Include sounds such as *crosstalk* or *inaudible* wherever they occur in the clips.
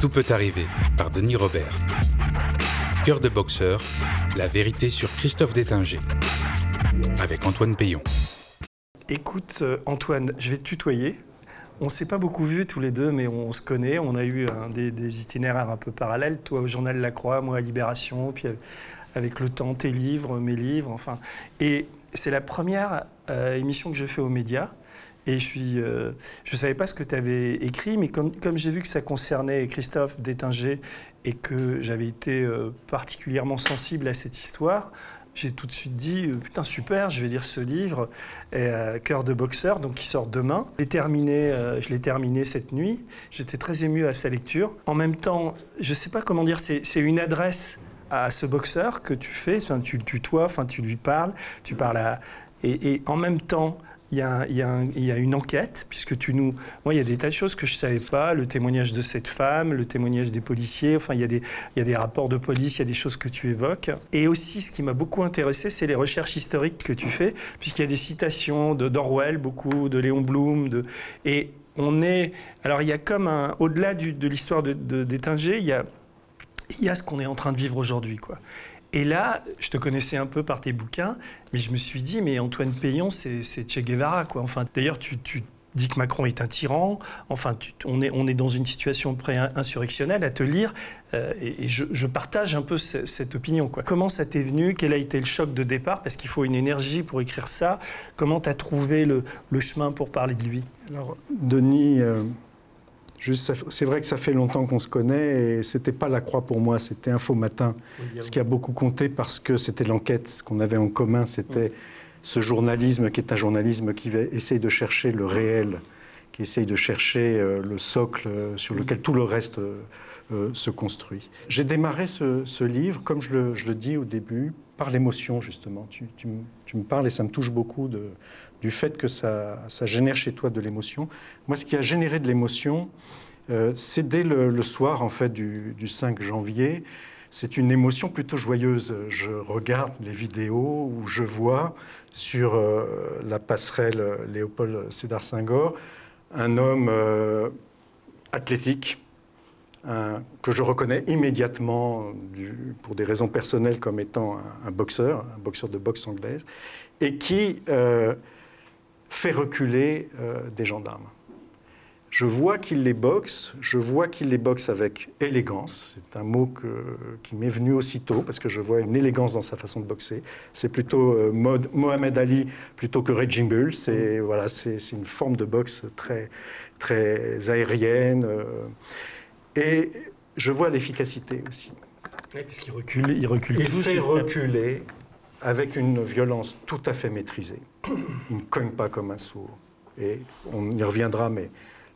Tout peut arriver par Denis Robert. Cœur de boxeur, la vérité sur Christophe Détinger. Avec Antoine Payon. Écoute, euh, Antoine, je vais te tutoyer. On s'est pas beaucoup vus tous les deux, mais on se connaît. On a eu un des, itinéraires un peu parallèles. Toi au journal La Croix, moi à Libération, puis avec le temps, tes livres, mes livres, enfin. Et c'est la première euh, émission que je fais aux médias. Et je ne euh, je savais pas ce que tu avais écrit, mais comme, j'ai vu que ça concernait Christophe Détinger et que j'avais été euh, particulièrement sensible à cette histoire, j'ai tout de suite dit euh, putain super, je vais lire ce livre, Cœur de boxeur, donc qui sort demain. Je l'ai terminé, je l'ai terminé cette nuit. J'étais très ému à sa lecture. En même temps, je sais pas comment dire, c'est une adresse à ce boxeur que tu fais, tu le tutoies, tu lui parles, tu parles à... et en même temps, il y, a, une enquête, puisque tu nous... Moi, il y a des tas de choses que je ne savais pas, le témoignage de cette femme, le témoignage des policiers, enfin, il y, a des, rapports de police, il y a des choses que tu évoques. Et aussi, ce qui m'a beaucoup intéressé, c'est les recherches historiques que tu fais, puisqu'il y a des citations d'Orwell, beaucoup, de Léon Blum, de... et on est... Alors, il y a comme un... Au-delà de l'histoire de, de, il il y a ce qu'on est en train de vivre aujourd'hui, quoi. Et là, je te connaissais un peu par tes bouquins, mais je me suis dit, mais Antoine Payon, c'est Che Guevara, quoi. Enfin, d'ailleurs, tu, tu, dis que Macron est un tyran. Enfin, on, est, dans une situation pré-insurrectionnelle à te lire, euh, et, je, partage un peu ce, cette opinion. Quoi. Comment ça t'est venu? Quel a été le choc de départ? Parce qu'il faut une énergie pour écrire ça. Comment tu as trouvé le, le, chemin pour parler de lui? Alors, Denis. Euh c'est vrai que ça fait longtemps qu'on se connaît et c'était pas la croix pour moi, c'était Info Matin. Oui, ce qui a beaucoup compté parce que c'était l'enquête, ce qu'on avait en commun, c'était oui. ce journalisme qui est un journalisme qui essaye de chercher le réel, qui essaye de chercher euh, le socle euh, sur lequel tout le reste euh, se construit. J'ai démarré ce, ce, livre, comme je le, je le, dis au début, par l'émotion justement. Tu, tu, tu, me parles et ça me touche beaucoup de, du fait que ça, ça génère chez toi de l'émotion. Moi, ce qui a généré de l'émotion, euh, c'est dès le, soir en fait du, du 5 janvier. C'est une émotion plutôt joyeuse. Je regarde les vidéos où je vois sur euh, la passerelle Léopold Sédar Senghor un homme euh, athlétique, que je reconnais immédiatement pour des raisons personnelles comme étant un, boxeur, un boxeur de boxe anglaise, et qui fait reculer euh, des gendarmes. Je vois qu'il les boxe, je vois qu'il les boxe avec élégance. C'est un mot que, qui m'est venu aussitôt parce que je vois une élégance dans sa façon de boxer. C'est plutôt euh, mode Mohamed Ali plutôt que Raging Bull. C'est mmh. voilà, c'est une forme de boxe très très aérienne. Euh, et je vois l'efficacité aussi. Oui, parce qu'il recule, il recule. Il fait reculer avec une violence tout à fait maîtrisée. Il ne cogne pas comme un sourd. Et on y reviendra, mais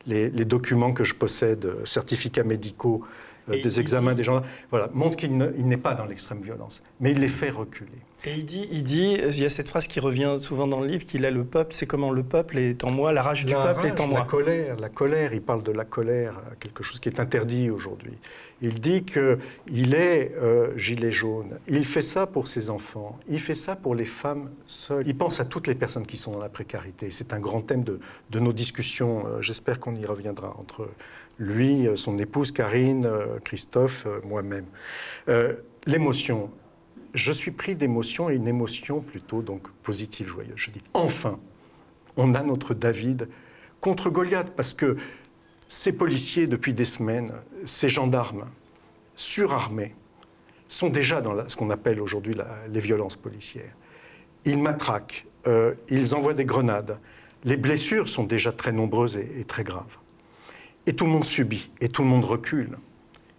les, les documents que je possède, certificats médicaux, euh, des examens des gens, voilà, montrent qu'il n'est pas dans l'extrême violence, mais il les fait reculer. Et il dit, il dit, il y a cette phrase qui revient souvent dans le livre, qu'il a le peuple, c'est comment le peuple est en moi, la rage la du peuple rage, est en moi. La colère, la colère, il parle de la colère, quelque chose qui est interdit aujourd'hui. Il dit qu'il est euh, gilet jaune, il fait ça pour ses enfants, il fait ça pour les femmes seules, il pense à toutes les personnes qui sont dans la précarité. C'est un grand thème de, de nos discussions, euh, j'espère qu'on y reviendra, entre lui, euh, son épouse Karine, euh, Christophe, moi-même. L'émotion, je suis pris d'émotion et une émotion plutôt donc positive, joyeuse. Je dis enfin, on a notre David contre Goliath parce que ces policiers depuis des semaines, ces gendarmes surarmés sont déjà dans ce qu'on appelle aujourd'hui les violences policières. Ils matraquent, euh, ils envoient des grenades. Les blessures sont déjà très nombreuses et très graves. Et tout le monde subit, et tout le monde recule,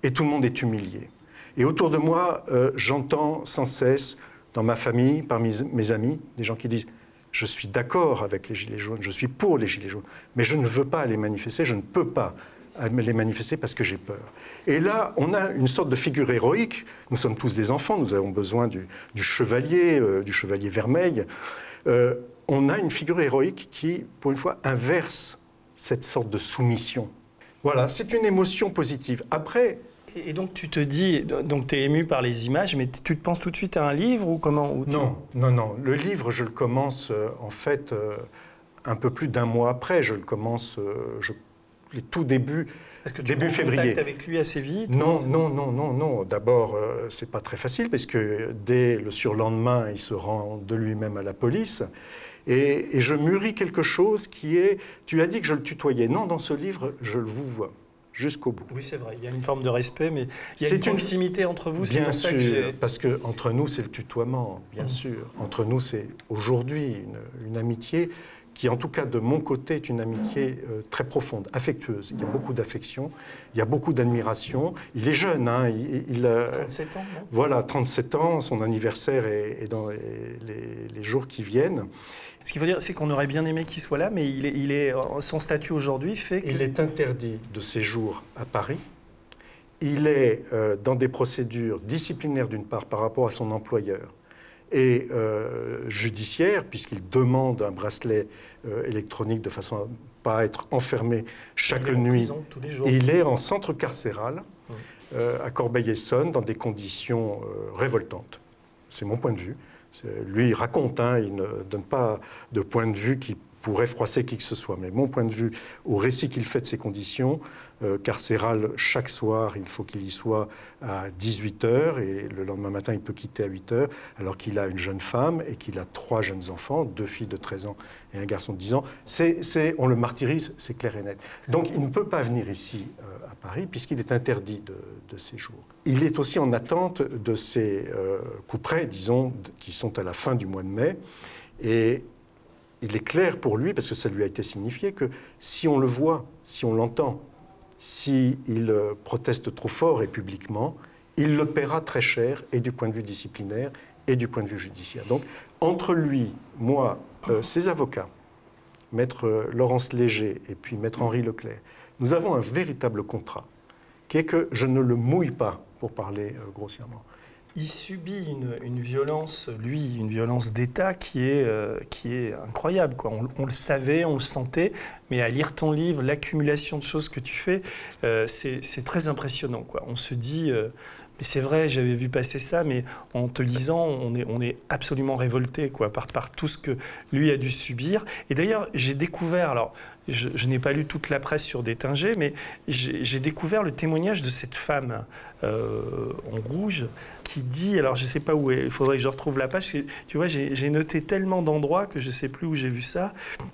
et tout le monde est humilié. Et autour de moi, euh, j'entends sans cesse, dans ma famille, parmi mes amis, des gens qui disent Je suis d'accord avec les Gilets jaunes, je suis pour les Gilets jaunes, mais je ne veux pas les manifester, je ne peux pas les manifester parce que j'ai peur. Et là, on a une sorte de figure héroïque. Nous sommes tous des enfants, nous avons besoin du, chevalier, euh, du chevalier vermeil. Euh, on a une figure héroïque qui, pour une fois, inverse cette sorte de soumission. Voilà, c'est une émotion positive. Après, et donc tu te dis, donc tu es ému par les images, mais tu te penses tout de suite à un livre ou comment ou Non, non, non. Le livre, je le commence euh, en fait euh, un peu plus d'un mois après. Je le commence, euh, je les tout débuts Est-ce que tu Début février. avec lui assez vite Non, non, non, non, non. D'abord, euh, c'est pas très facile parce que dès le surlendemain, il se rend de lui-même à la police. Et, et je mûris quelque chose qui est. Tu as dit que je le tutoyais. Non, dans ce livre, je le vous vois jusqu'au bout. Oui, c'est vrai. Il y a une forme de respect, mais il y a C'est une une- proximité entre vous. C'est Bien que sûr, parce que entre nous, c'est le tutoiement, bien Mm. sûr. Entre nous, c'est aujourd'hui une, une amitié qui, en tout cas de mon côté, est une amitié euh, très profonde, affectueuse. Il y a beaucoup d'affection, il y a beaucoup d'admiration. Il est jeune, hein, il, il, euh, 37 ans, non? voilà, 37 ans, son anniversaire est, est dans les, les- les jours qui viennent. Ce qu'il faut dire, c'est qu'on aurait bien aimé qu'il soit là, mais il est, il est, son statut aujourd'hui fait que. Il est interdit de séjour à Paris. Il est euh, dans des procédures disciplinaires d'une part par rapport à son employeur et euh, judiciaire puisqu'il demande un bracelet euh, électronique de façon à ne pas être enfermé chaque il nuit. prison tous les jours. Et il est en centre carcéral euh, à Corbeil-Essonne dans des conditions révoltantes. C'est mon point de vue. Lui, il raconte, hein, il ne donne pas de point de vue qui pourrait froisser qui que ce soit. Mais mon point de vue, au récit qu'il fait de ces conditions, euh, carcérales, chaque soir, il faut qu'il y soit à 18h et le lendemain matin, il peut quitter à 8h, alors qu'il a une jeune femme et qu'il a trois jeunes enfants, deux filles de 13 ans et un garçon de 10 ans. C'est, c'est- on le martyrise, c'est clair et net. Donc il ne peut pas venir ici euh, à Paris puisqu'il est interdit de, séjour. Il est aussi en attente de ces euh, coups près, disons, qui sont à la fin du mois de mai. Et il est clair pour lui, parce que ça lui a été signifié, que si on le voit, si on l'entend, s'il euh, proteste trop fort et publiquement, il le paiera très cher, et du point de vue disciplinaire, et du point de vue judiciaire. Donc, entre lui, moi, euh, ses avocats, maître euh, Laurence Léger et puis maître Henri Leclerc, nous avons un véritable contrat, qui est que je ne le mouille pas, pour parler grossièrement. Il subit une, violence, lui, une violence d'État qui est, euh, incroyable. On, le savait, on le sentait, mais à lire ton livre, l'accumulation de choses que tu fais, euh, c'est très impressionnant. On se dit, euh, mais c'est vrai, j'avais vu passer ça, mais en te lisant, on est, absolument révolté par, tout ce que lui a dû subir. Et d'ailleurs, j'ai découvert, alors je, je n'ai pas lu toute la presse sur Détinger, mais j'ai découvert le témoignage de cette femme en rouge qui dit, alors je ne sais pas où, est- il faudrait que je retrouve la page, tu vois, j'ai noté tellement d'endroits que je ne sais plus où j'ai vu ça.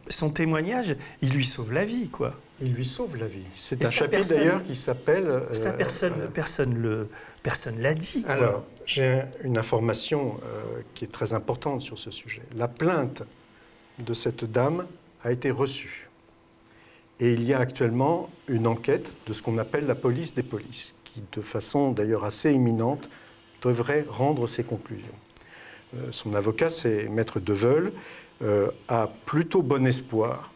Son témoignage, il lui sauve la vie, quoi. Il lui sauve la vie. C'est un chapitre d'ailleurs qui s'appelle... euh, ça, personne euh, personne le personne l'a dit. quoi. Alors, j'ai un- une information euh, qui est très importante sur ce sujet. La plainte de cette dame a été reçue. Et il y a actuellement une enquête de ce qu'on appelle la police des polices, qui, de façon d'ailleurs assez imminente, devrait rendre ses conclusions. Euh, son avocat, c'est Maître Deveul, euh, a plutôt bon espoir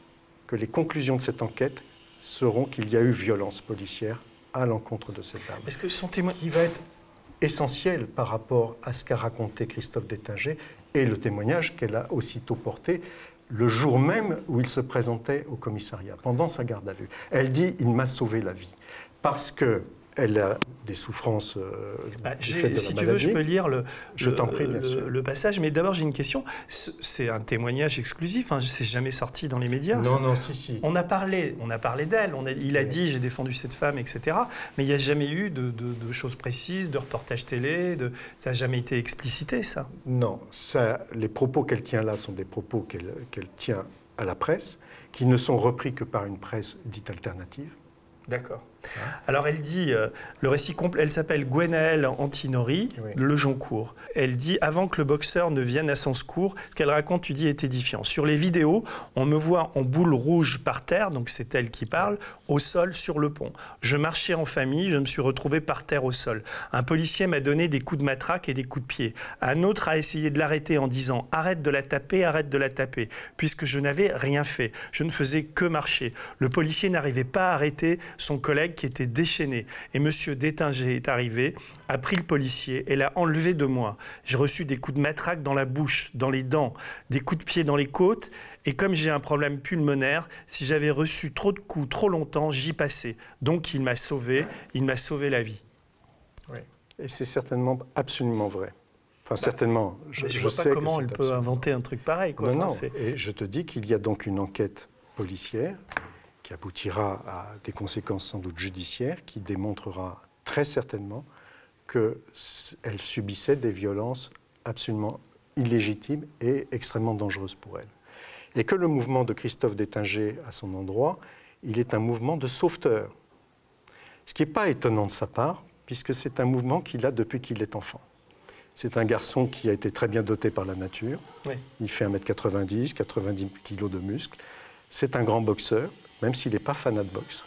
que les conclusions de cette enquête seront qu'il y a eu violence policière à l'encontre de cette dame Est-ce que son témoignage... qui va être essentiel par rapport à ce qu'a raconté Christophe Détinger et le témoignage qu'elle a aussitôt porté le jour même où il se présentait au commissariat, pendant sa garde à vue. Elle dit Il m'a sauvé la vie. Parce que elle a des souffrances euh, Bah, du j'ai- fait de si la tu veux, je peux lire le, Je le- t'en prie, bien le- sûr. le passage. Mais d'abord, j'ai une question. Ce- C'est un témoignage exclusif. Hein, c'est jamais sorti dans les médias. Non, non, si, si. On a parlé, on a parlé d'elle. Il a Oui. dit j'ai défendu cette femme, etc. Mais il n'y a jamais eu de, de- de choses précises, de reportages télé. De, ça n'a jamais été explicité, ça. Non, ça, les propos qu'elle tient là sont des propos qu'elle qu'elle tient à la presse, qui ne sont repris que par une presse dite alternative. D'accord. Alors elle dit, euh, le récit complet, elle s'appelle Gwenaëlle Antinori, Oui. Le Joncourt. Elle dit, avant que le boxeur ne vienne à son secours, ce qu'elle raconte, tu dis, est édifiant. Sur les vidéos, on me voit en boule rouge par terre, donc c'est elle qui parle, au sol sur le pont. Je marchais en famille, je me suis retrouvé par terre au sol. Un policier m'a donné des coups de matraque et des coups de pied. Un autre a essayé de l'arrêter en disant, arrête de la taper, arrête de la taper, puisque je n'avais rien fait. Je ne faisais que marcher. Le policier n'arrivait pas à arrêter son collègue qui était déchaîné. Et Monsieur Détinger est arrivé, a pris le policier et l'a enlevé de moi. J'ai reçu des coups de matraque dans la bouche, dans les dents, des coups de pied dans les côtes. Et comme j'ai un problème pulmonaire, si j'avais reçu trop de coups trop longtemps, j'y passais. Donc il m'a sauvé, il m'a sauvé la vie. Et c'est certainement absolument vrai. Enfin, certainement. Je ne je vois sais pas comment elle peut inventer un truc pareil. Quoi. Non, Enfin, non. c'est- Et je te dis qu'il y a donc une enquête policière qui aboutira à des conséquences sans doute judiciaires, qui démontrera très certainement qu'elle subissait des violences absolument illégitimes et extrêmement dangereuses pour elle. Et que le mouvement de Christophe Détinger à son endroit, il est un mouvement de sauveteur. Ce qui n'est pas étonnant de sa part, puisque c'est un mouvement qu'il a depuis qu'il est enfant. C'est un garçon qui a été très bien doté par la nature. Il fait 1m90, 90 kg de muscles. C'est un grand boxeur, même s'il n'est pas fanat de boxe.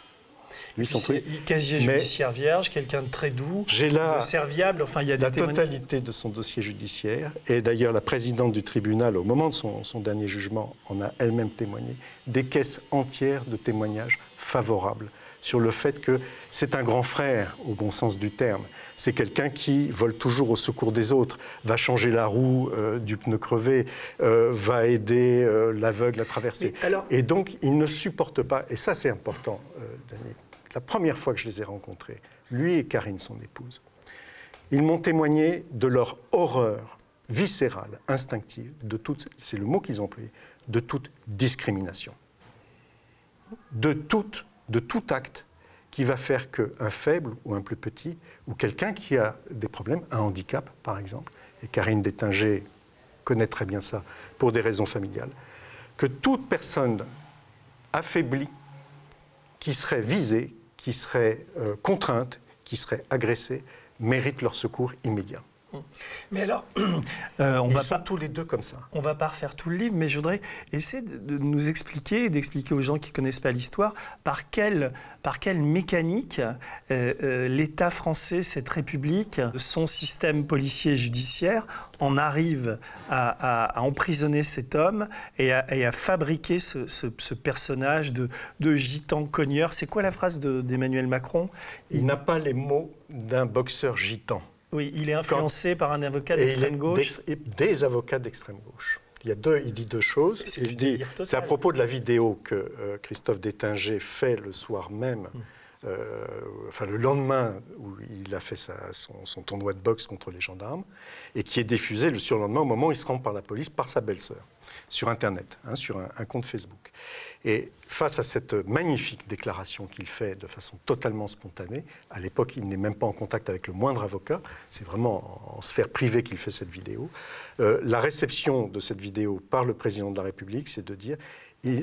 Lui, c'est casier judiciaire vierge, quelqu'un de très doux, de serviable. Enfin, il y a la totalité de son dossier judiciaire. Et d'ailleurs, la présidente du tribunal, au moment de son, son dernier jugement, en a elle-même témoigné. Des caisses entières de témoignages favorables sur le fait que c'est un grand frère, au bon sens du terme. C'est quelqu'un qui vole toujours au secours des autres, va changer la roue euh, du pneu crevé, euh, va aider euh, l'aveugle à traverser. Et donc, il ne supporte pas, et ça c'est important, Daniel, la première fois que je les ai rencontrés, lui et Karine, son épouse, ils m'ont témoigné de leur horreur viscérale, instinctive, de toute, c'est le mot qu'ils ont employé, de toute discrimination. De, toute, de tout acte qui va faire qu'un faible ou un plus petit, ou quelqu'un qui a des problèmes, un handicap par exemple, et Karine Détinger connaît très bien ça pour des raisons familiales, que toute personne affaiblie qui serait visée, qui seraient euh, contraintes, qui seraient agressées, méritent leur secours immédiat. Mais alors, *clears throat* euh, on Ils va sont pas tous les deux comme ça. On va pas refaire tout le livre, mais je voudrais essayer de nous expliquer, d'expliquer aux gens qui connaissent pas l'histoire, par quelle, par quelle mécanique euh, euh, l'État français, cette République, son système policier et judiciaire, en arrive à, emprisonner cet homme et à, fabriquer ce, personnage de, de gitan cogneur. C'est quoi la phrase d'Emmanuel Macron? Il n'a pas les mots d'un boxeur gitan. Oui, il est influencé par un avocat d'extrême gauche. Des avocats d'extrême gauche. Il, y a deux, il dit deux choses. C'est à propos de la vidéo que euh, Christophe Détinger fait le soir même, hum. euh, enfin le lendemain où il a fait son, tournoi de boxe contre les gendarmes, et qui est diffusé le surlendemain au moment où il se rend par la police par sa belle-sœur, sur Internet, hein, sur un, compte Facebook. Et face à cette magnifique déclaration qu'il fait de façon totalement spontanée, à l'époque, il n'est même pas en contact avec le moindre avocat, c'est vraiment en sphère privée qu'il fait cette vidéo. Euh, la réception de cette vidéo par le président de la République, c'est de dire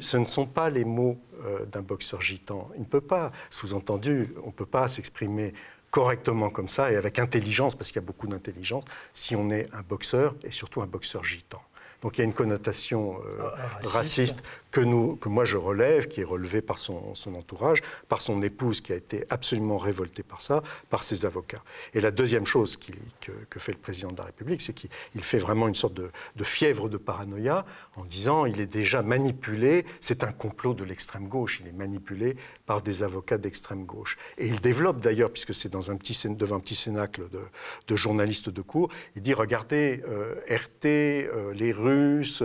ce ne sont pas les mots euh, d'un boxeur gitan. Il ne peut pas, sous-entendu, on ne peut pas s'exprimer correctement comme ça et avec intelligence, parce qu'il y a beaucoup d'intelligence, si on est un boxeur et surtout un boxeur gitan. Donc il y a une connotation euh, ah, raciste que, nous, que moi je relève, qui est relevée par son, son, entourage, par son épouse qui a été absolument révoltée par ça, par ses avocats. Et la deuxième chose que, que, fait le président de la République, c'est qu'il fait vraiment une sorte de, de, fièvre de paranoïa en disant il est déjà manipulé, c'est un complot de l'extrême gauche, il est manipulé par des avocats d'extrême gauche. Et il développe d'ailleurs, puisque c'est dans un petit, devant un petit cénacle de, de journalistes de cours, il dit regardez, euh, RT, euh, les Russes,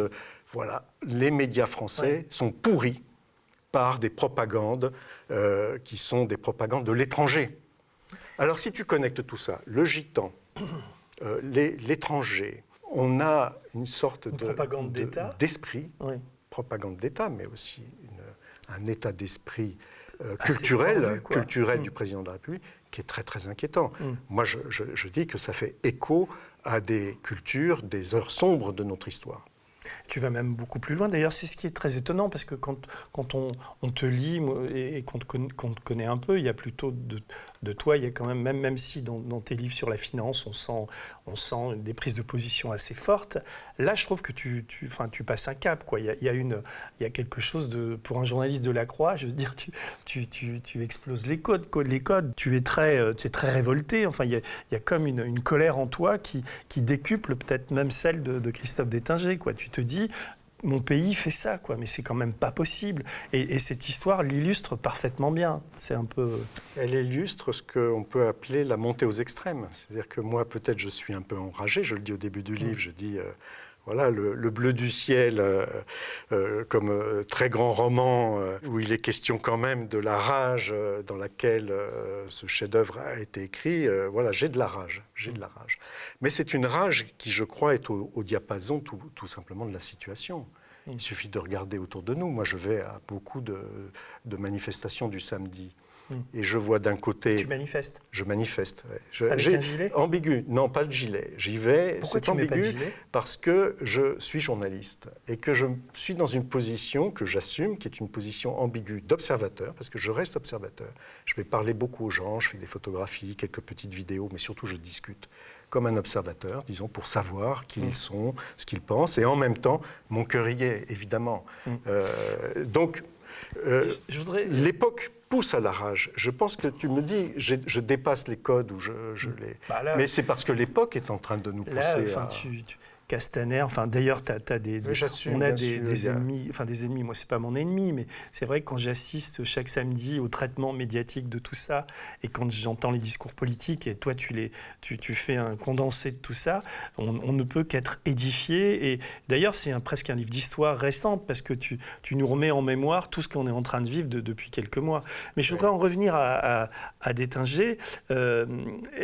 voilà, les médias français sont pourris par des propagandes euh, qui sont des propagandes de l'étranger. Alors si tu connectes tout ça, le gitan, euh, l'étranger, on a une sorte de, propagande d'esprit, propagande d'État, mais aussi un état d'esprit euh, culturel, culturel mm. du président de la République qui est très très inquiétant. Mm. Moi, je, je dis que ça fait écho à des cultures, des heures sombres de notre histoire. Tu vas même beaucoup plus loin. D'ailleurs, c'est ce qui est très étonnant parce que quand, on, te lit et qu'on te, connaît un peu, il y a plutôt de, de toi, il y a quand même, même, même si dans, tes livres sur la finance, on sent, on sent des prises de position assez fortes, là, je trouve que tu, tu, tu passes un cap. Quoi. Il, y a, une, il y a quelque chose de. Pour un journaliste de la Croix, je veux dire, tu, tu, tu, tu exploses les codes, les codes. Tu es très, euh, tu es très révolté. Enfin, il y a, il y a comme une, colère en toi qui, qui décuple peut-être même celle de, de Christophe Détinger. Quoi. Tu te dis, mon pays fait ça, quoi, mais c'est quand même pas possible. Et, cette histoire l'illustre parfaitement bien. C'est un peu. Elle illustre ce qu'on peut appeler la montée aux extrêmes. C'est-à-dire que moi, peut-être, je suis un peu enragé. Je le dis au début du livre. Je dis. Euh, voilà, le, bleu du ciel, euh, euh, comme très grand roman où il est question quand même de la rage dans laquelle ce chef-d'œuvre a été écrit. voilà, j'ai de la rage, j'ai de la rage. Mais c'est une rage qui, je crois, est au, diapason tout, tout, simplement de la situation. Il suffit de regarder autour de nous. Moi, je vais à beaucoup de, de manifestations du samedi. Hmm. Et je vois d'un côté. Tu manifestes Je manifeste. ouais. Je- Avec un gilet Ambigu. Non, pas le gilet. J'y vais. Pourquoi C'est tu mets pas de ambigu gilet? parce que je suis journaliste et que je suis dans une position que j'assume, qui est une position ambiguë d'observateur, parce que je reste observateur. Je vais parler beaucoup aux gens, je fais des photographies, quelques petites vidéos, mais surtout je discute comme un observateur, disons, pour savoir qui Mm. ils sont, ce qu'ils pensent, et en même temps, mon cœur y est, évidemment. Mm. Euh, donc, euh, Je voudrais. L'époque pousse à la rage. Je pense que tu me dis, je dépasse les codes ou je, je les. Bah là- Mais c'est parce que l'époque est en train de nous pousser Là, enfin, à. tu, tu- Castaner, enfin, d'ailleurs, tu as, des, on a des, sûr, ennemis, enfin des ennemis, moi c'est pas mon ennemi, mais c'est vrai que quand j'assiste chaque samedi au traitement médiatique de tout ça, et quand j'entends les discours politiques, et toi tu, les, tu, tu fais un condensé de tout ça, on, on ne peut qu'être édifié, et d'ailleurs c'est un, presque un livre d'histoire récente, parce que tu, tu nous remets en mémoire tout ce qu'on est en train de vivre de- depuis quelques mois. Mais je voudrais en revenir à, à, à Détinger. Euh,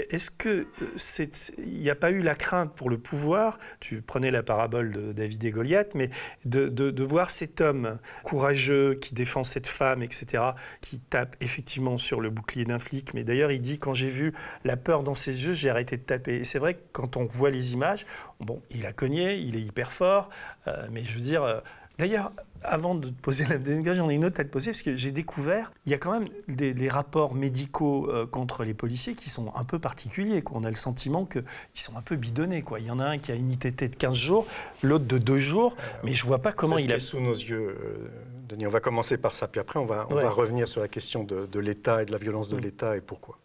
Est-ce que euh, c'est- il n'y a pas eu la crainte pour le pouvoir? Tu prenais la parabole de David et Goliath, mais de, voir cet homme courageux qui défend cette femme, etc., qui tape effectivement sur le bouclier d'un flic. Mais d'ailleurs, il dit quand j'ai vu la peur dans ses yeux, j'ai arrêté de taper. C'est vrai que quand on voit les images, bon, il a cogné, il est hyper fort, euh, mais je veux dire. D'ailleurs, avant de te poser la *laughs* deuxième question, j'en ai une autre à te poser, parce que j'ai découvert, il y a quand même des, des rapports médicaux euh, contre les policiers qui sont un peu particuliers. Quoi. On a le sentiment qu'ils sont un peu bidonnés. Quoi. Il y en a un qui a une ITT de 15 jours, l'autre de 2 jours, mais je vois pas comment ce il qui a... est sous nos yeux, euh, Denis. On va commencer par ça, puis après on va, on Ouais. va revenir sur la question de, de l'État et de la violence de Mm. l'État et pourquoi.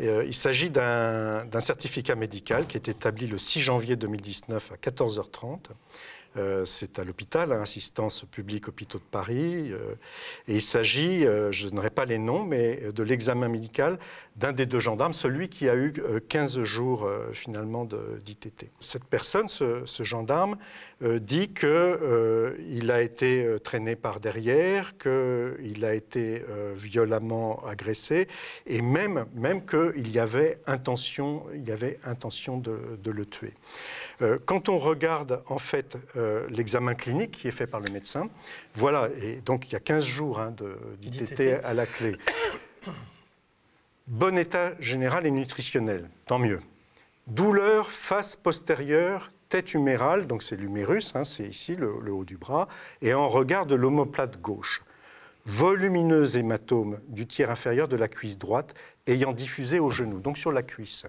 Euh, il s'agit d'un certificat médical qui est établi le 6 janvier 2019 à 14h30. Euh, c'est à l'hôpital, hein, Assistance publique Hôpitaux de Paris. euh, et il s'agit, euh, je n'aurai pas les noms, mais de l'examen médical d'un des deux gendarmes, celui qui a eu euh, 15 jours finalement d'ITT. Cette personne, ce, gendarme, dit qu'il a été euh, traîné par derrière, qu'il a été euh, violemment agressé, et même, même qu'il y avait intention, il y avait intention de, de le tuer. Euh, quand on regarde en fait euh, l'examen clinique qui est fait par le médecin, voilà, et donc il y a 15 jours hein, d'ITT. à la clé. Bon état général et nutritionnel, tant mieux. Douleur face postérieure, tête humérale, donc c'est l'humérus, hein, c'est ici le, le haut du bras, et en regard de l'omoplate gauche. Volumineux hématome du tiers inférieur de la cuisse droite ayant diffusé au genou, donc sur la cuisse.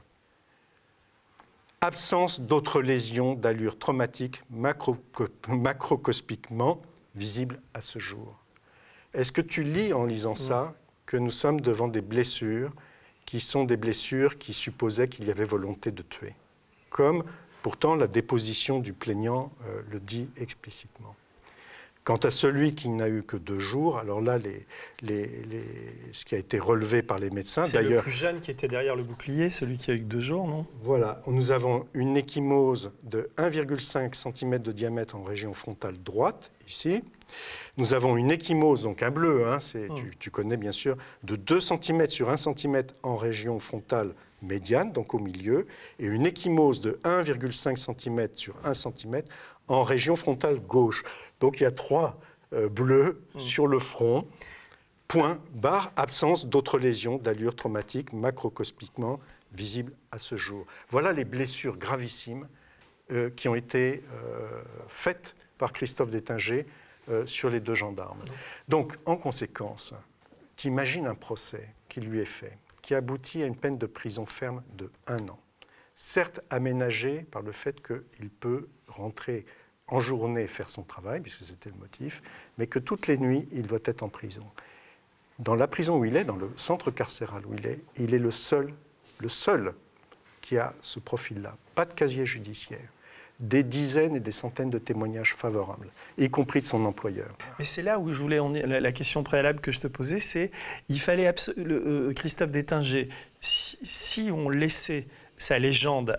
Absence d'autres lésions d'allure traumatique macroscopiquement visibles à ce jour. Est-ce que tu lis en lisant ça que nous sommes devant des blessures qui sont des blessures qui supposaient qu'il y avait volonté de tuer? Comme pourtant la déposition du plaignant euh, le dit explicitement. Quant à celui qui n'a eu que deux jours, alors là, les, les- les- ce qui a été relevé par les médecins, C'est le d'ailleurs, plus jeune qui était derrière le bouclier, celui qui a eu que 2 jours, non? Voilà, nous avons une échymose de 1,5 cm de diamètre en région frontale droite, ici. Nous avons une échymose, donc un bleu, hein, c'est- tu, tu connais bien sûr, de 2 cm sur 1 cm en région frontale médiane, donc au milieu, et une échymose de 1,5 cm sur 1 cm en région frontale gauche. Donc il y a trois euh, bleus sur le front. Point, barre, absence d'autres lésions d'allure traumatique macroscopiquement visibles à ce jour. Voilà les blessures gravissimes euh, qui ont été euh, faites par Christophe Détinger sur les deux gendarmes. Donc, en conséquence, tu imagines un procès qui lui est fait, qui aboutit à une peine de prison ferme de un an, certes aménagé par le fait qu'il peut rentrer en journée faire son travail, puisque c'était le motif, mais que toutes les nuits, il doit être en prison. Dans la prison où il est, dans le centre carcéral où il est, il est le seul, le seul qui a ce profil-là. Pas de casier judiciaire. Des dizaines et des centaines de témoignages favorables, y compris de son employeur. Mais c'est là où je voulais en la, la question préalable que je te posais, c'est il fallait le- euh, Christophe Détinger, si, si on laissait sa légende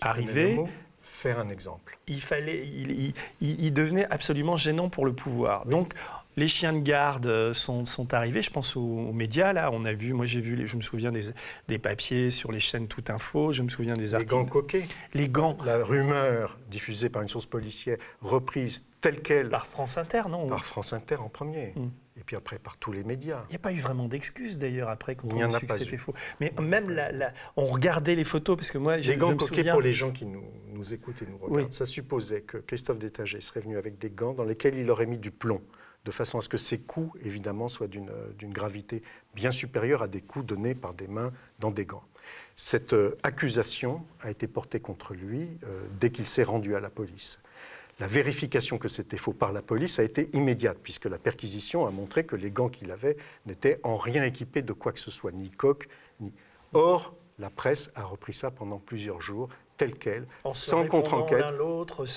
arriver, faire un exemple. il fallait, il, il- il- il devenait absolument gênant pour le pouvoir. Donc les chiens de garde euh, sont, sont arrivés. Je pense aux, médias, là. On a vu, moi j'ai vu, je me souviens des, des, papiers sur les chaînes Tout Info, je me souviens des articles. Les gants coquets. Les gants. La rumeur diffusée par une source policière, reprise telle qu'elle. Par France Inter, non Par France Inter en premier. Mm. Et puis après, par tous les médias. Il n'y a pas eu vraiment d'excuses d'ailleurs après quand on a su que c'était faux. Mais même la, on regardait les photos parce que moi, les gants coquets pour les gens qui nous, nous écoutent et nous regardent, ça supposait que Christophe Détager serait venu avec des gants dans lesquels il aurait mis du plomb de façon à ce que ses coups, évidemment, soient d'une gravité bien supérieure à des coups donnés par des mains dans des gants. Cette euh, accusation a été portée contre lui euh, dès qu'il s'est rendu à la police. La vérification que c'était faux par la police a été immédiate, puisque la perquisition a montré que les gants qu'il avait n'étaient en rien équipés de quoi que ce soit, ni coque, ni. Or, la presse a repris ça pendant plusieurs jours, tel quel, sans contre-enquête,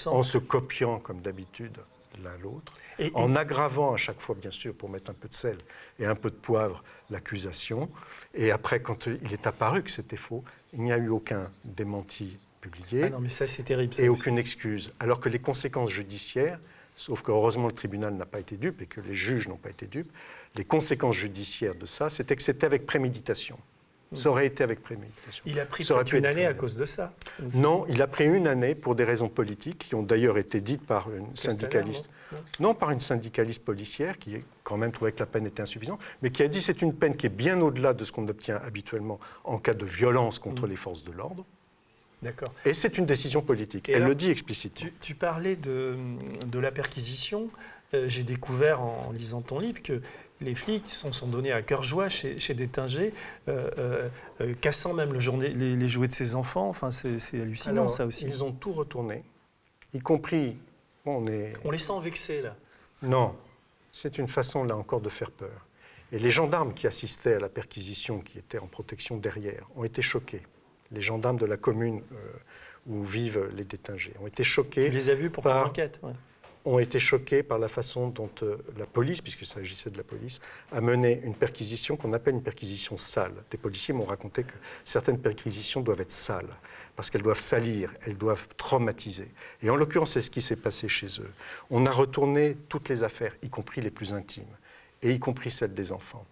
en se copiant comme d'habitude l'un l'autre, en aggravant à chaque fois, bien sûr, pour mettre un peu de sel et un peu de poivre, l'accusation. Et après, quand il est apparu que c'était faux, il n'y a eu aucun démenti publié. Ah non, mais ça, c'est terrible. et aucune excuse. Alors que les conséquences judiciaires, sauf que heureusement le tribunal n'a pas été dupe et que les juges n'ont pas été dupes, les conséquences judiciaires de ça, c'était que c'était avec préméditation. Ça aurait été avec préméditation. Il a pris une année à cause de ça Non, il a pris une année pour des raisons politiques qui ont d'ailleurs été dites par une syndicaliste. Non, par une syndicaliste policière qui quand même trouvait que la peine était insuffisante, mais qui a dit c'est une peine qui est bien au-delà de ce qu'on obtient habituellement en cas de violence contre mm. les forces de l'ordre. D'accord. Et c'est une décision politique. Elle le dit explicitement. Tu, parlais de, de la perquisition. Euh, j'ai découvert en, lisant ton livre que les flics sont, sont donnés à cœur joie chez, chez Détinger, euh, euh, cassant même le les, jouets de ses enfants. Enfin, c'est hallucinant ça aussi. Ils ont tout retourné, y compris. on, est... on les sent vexés là. Non, c'est une façon là encore de faire peur. Et les gendarmes qui assistaient à la perquisition, qui étaient en protection derrière, ont été choqués. Les gendarmes de la commune où vivent les détingés ont été choqués. Tu les as vus pour par... faire enquête ont été choqués par la façon dont euh, la police, puisqu'il s'agissait de la police, a mené une perquisition qu'on appelle une perquisition sale. Des policiers m'ont raconté que certaines perquisitions doivent être sales, parce qu'elles doivent salir, elles doivent traumatiser. Et en l'occurrence, c'est ce qui s'est passé chez eux. On a retourné toutes les affaires, y compris les plus intimes, et y compris celles des enfants.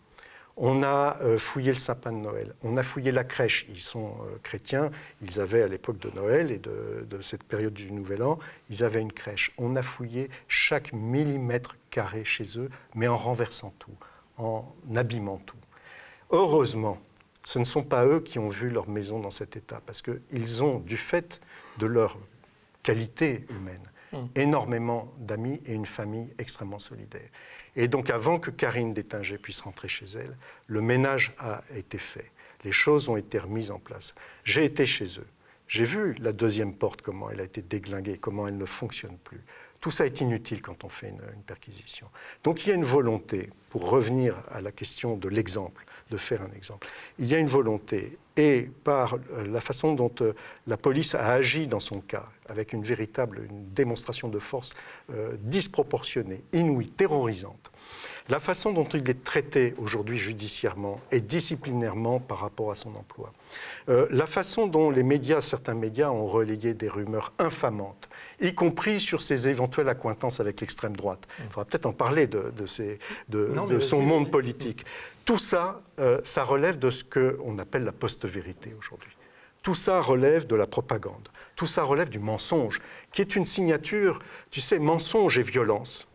On a euh, fouillé le sapin de Noël, on a fouillé la crèche. Ils sont euh, chrétiens, ils avaient à l'époque de Noël et de, cette période du Nouvel An, ils avaient une crèche. On a fouillé chaque millimètre carré chez eux, mais en renversant tout, en abîmant tout. Heureusement, ce ne sont pas eux qui ont vu leur maison dans cet état, parce qu'ils ont, du fait de leur qualité humaine, hum. énormément d'amis et une famille extrêmement solidaire. Et donc avant que Karine Détinger puisse rentrer chez elle, le ménage a été fait. Les choses ont été remises en place. J'ai été chez eux. J'ai vu la deuxième porte, comment elle a été déglinguée, comment elle ne fonctionne plus. Tout ça est inutile quand on fait une, perquisition. Donc il y a une volonté, pour revenir à la question de l'exemple, de faire un exemple, il y a une volonté, et par euh, la façon dont euh, la police a agi dans son cas, avec une véritable une démonstration de force euh, disproportionnée, inouïe, terrorisante, la façon dont il est traité aujourd'hui judiciairement et disciplinairement par rapport à son emploi, euh, la façon dont les médias, certains médias ont relayé des rumeurs infamantes, y compris sur ses éventuelles accointances avec l'extrême droite. Il faudra peut-être en parler de, de, son monde politique. Tout ça, euh, ça relève de ce qu'on appelle la post-vérité aujourd'hui. Tout ça relève de la propagande. Tout ça relève du mensonge, qui est une signature, tu sais, mensonge et violence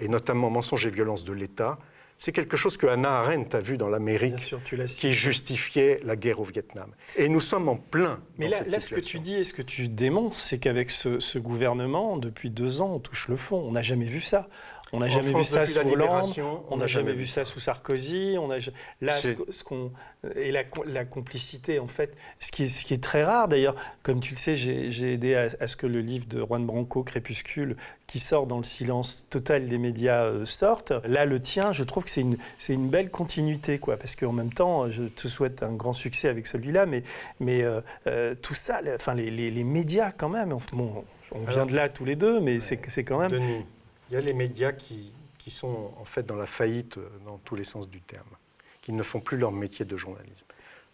et notamment mensonge et violence de l'État, c'est quelque chose que Hannah Arendt a vu dans l'Amérique qui justifiait la guerre au Vietnam. Et nous sommes en plein. Mais là, là ce que tu dis et ce que tu démontres, c'est qu'avec ce, ce, gouvernement, depuis deux ans, on touche le fond. On n'a jamais vu ça. On n'a jamais vu ça sous Hollande, on n'a jamais, vu ça sous Sarkozy. On a, là, ce, qu'on et la, la, complicité, en fait, ce qui est, ce qui est très rare d'ailleurs. Comme tu le sais, j'ai aidé à, ce que le livre de Juan Branco, Crépuscule, qui sort dans le silence total des médias, euh, sorte. Là, le tien, je trouve que c'est une, une belle continuité, quoi, parce qu'en même temps, je te souhaite un grand succès avec celui-là, mais, mais euh, euh, tout ça, enfin, les, les, médias quand même. Bon, on vient de là tous les deux, mais c'est quand même. Il y a les médias qui, qui, sont en fait dans la faillite euh, dans tous les sens du terme, qui ne font plus leur métier de journalisme.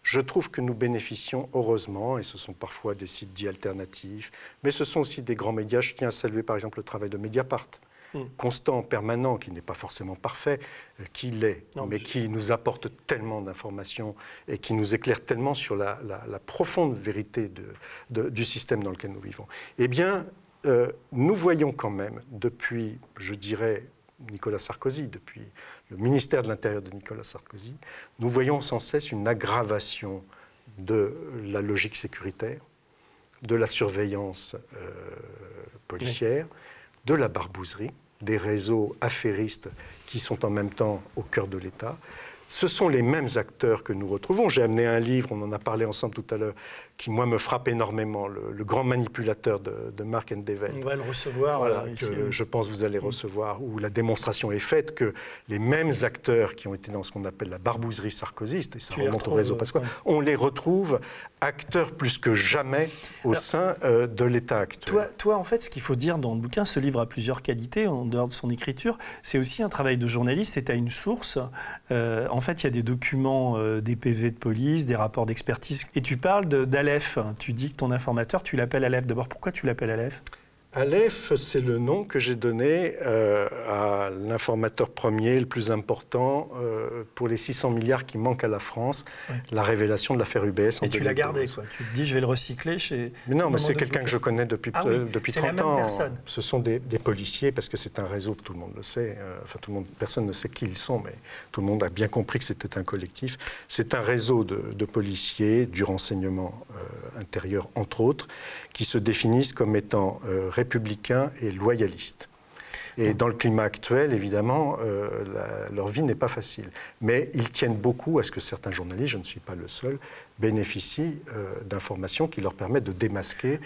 Je trouve que nous bénéficions heureusement, et ce sont parfois des sites dits alternatifs, mais ce sont aussi des grands médias. Je tiens à saluer par exemple le travail de Mediapart, mm. constant, permanent, qui n'est pas forcément parfait, euh, qui l'est, mais qui nous apporte tellement d'informations et qui nous éclaire tellement sur la, profonde vérité du système dans lequel nous vivons. Eh bien, euh, nous voyons quand même, depuis, je dirais, Nicolas Sarkozy, depuis le ministère de l'Intérieur de Nicolas Sarkozy, nous voyons sans cesse une aggravation de la logique sécuritaire, de la surveillance euh, policière, de la barbouzerie, des réseaux affairistes qui sont en même temps au cœur de l'État. Ce sont les mêmes acteurs que nous retrouvons. J'ai amené un livre, on en a parlé ensemble tout à l'heure, qui, moi, me frappe énormément, le, grand manipulateur de, Mark Endevel. On va le recevoir. Voilà, que je pense vous allez mm. recevoir, où la démonstration est faite que les mêmes acteurs qui ont été dans ce qu'on appelle la barbouzerie sarkozyste, et ça remonte au réseau Pasqua, on les retrouve acteurs plus que jamais au sein euh, de l'État actuel. Toi, toi, en fait, ce qu'il faut dire dans le bouquin, ce livre a plusieurs qualités, en dehors de son écriture, c'est aussi un travail de journaliste, c'est à une source. Euh, en fait, il y a des documents, euh, des PV de police, des rapports d'expertise, et tu parles d'Alex tu dis que ton informateur, tu l'appelles Aleph. D'abord, pourquoi tu l'appelles Aleph? Aleph, c'est le nom que j'ai donné euh, à l'informateur premier, le plus important, euh, pour les 600 milliards qui manquent à la France, la révélation de l'affaire UBS. Et tu l'as gardé, quoi. Tu te dis, je vais le recycler chez. Mais non, mais c'est quelqu'un que je connais depuis, ah depuis 30 ans. Personne. Ce sont des, policiers, parce que c'est un réseau, tout le monde le sait. Euh, enfin, tout le monde, personne ne sait qui ils sont, mais tout le monde a bien compris que c'était un collectif. C'est un réseau de, de policiers, du renseignement intérieur, entre autres, qui se définissent comme étant républicains et loyalistes. Et dans le climat actuel, évidemment, euh, leur vie n'est pas facile. Mais ils tiennent beaucoup à ce que certains journalistes, je ne suis pas le seul, bénéficient euh, d'informations qui leur permettent de démasquer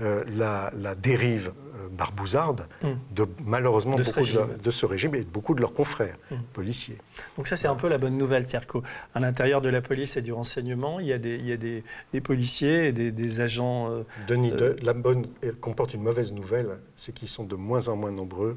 euh, la, dérive barbouzarde mm. de malheureusement de beaucoup ce de, ce régime et de beaucoup de leurs confrères mm. policiers. Donc ça c'est un peu la bonne nouvelle, c'est-à-dire qu'à l'intérieur de la police et du renseignement, il y a des, il y a des, des policiers et des, des agents... Denis, la bonne comporte une mauvaise nouvelle, c'est qu'ils sont de moins en moins nombreux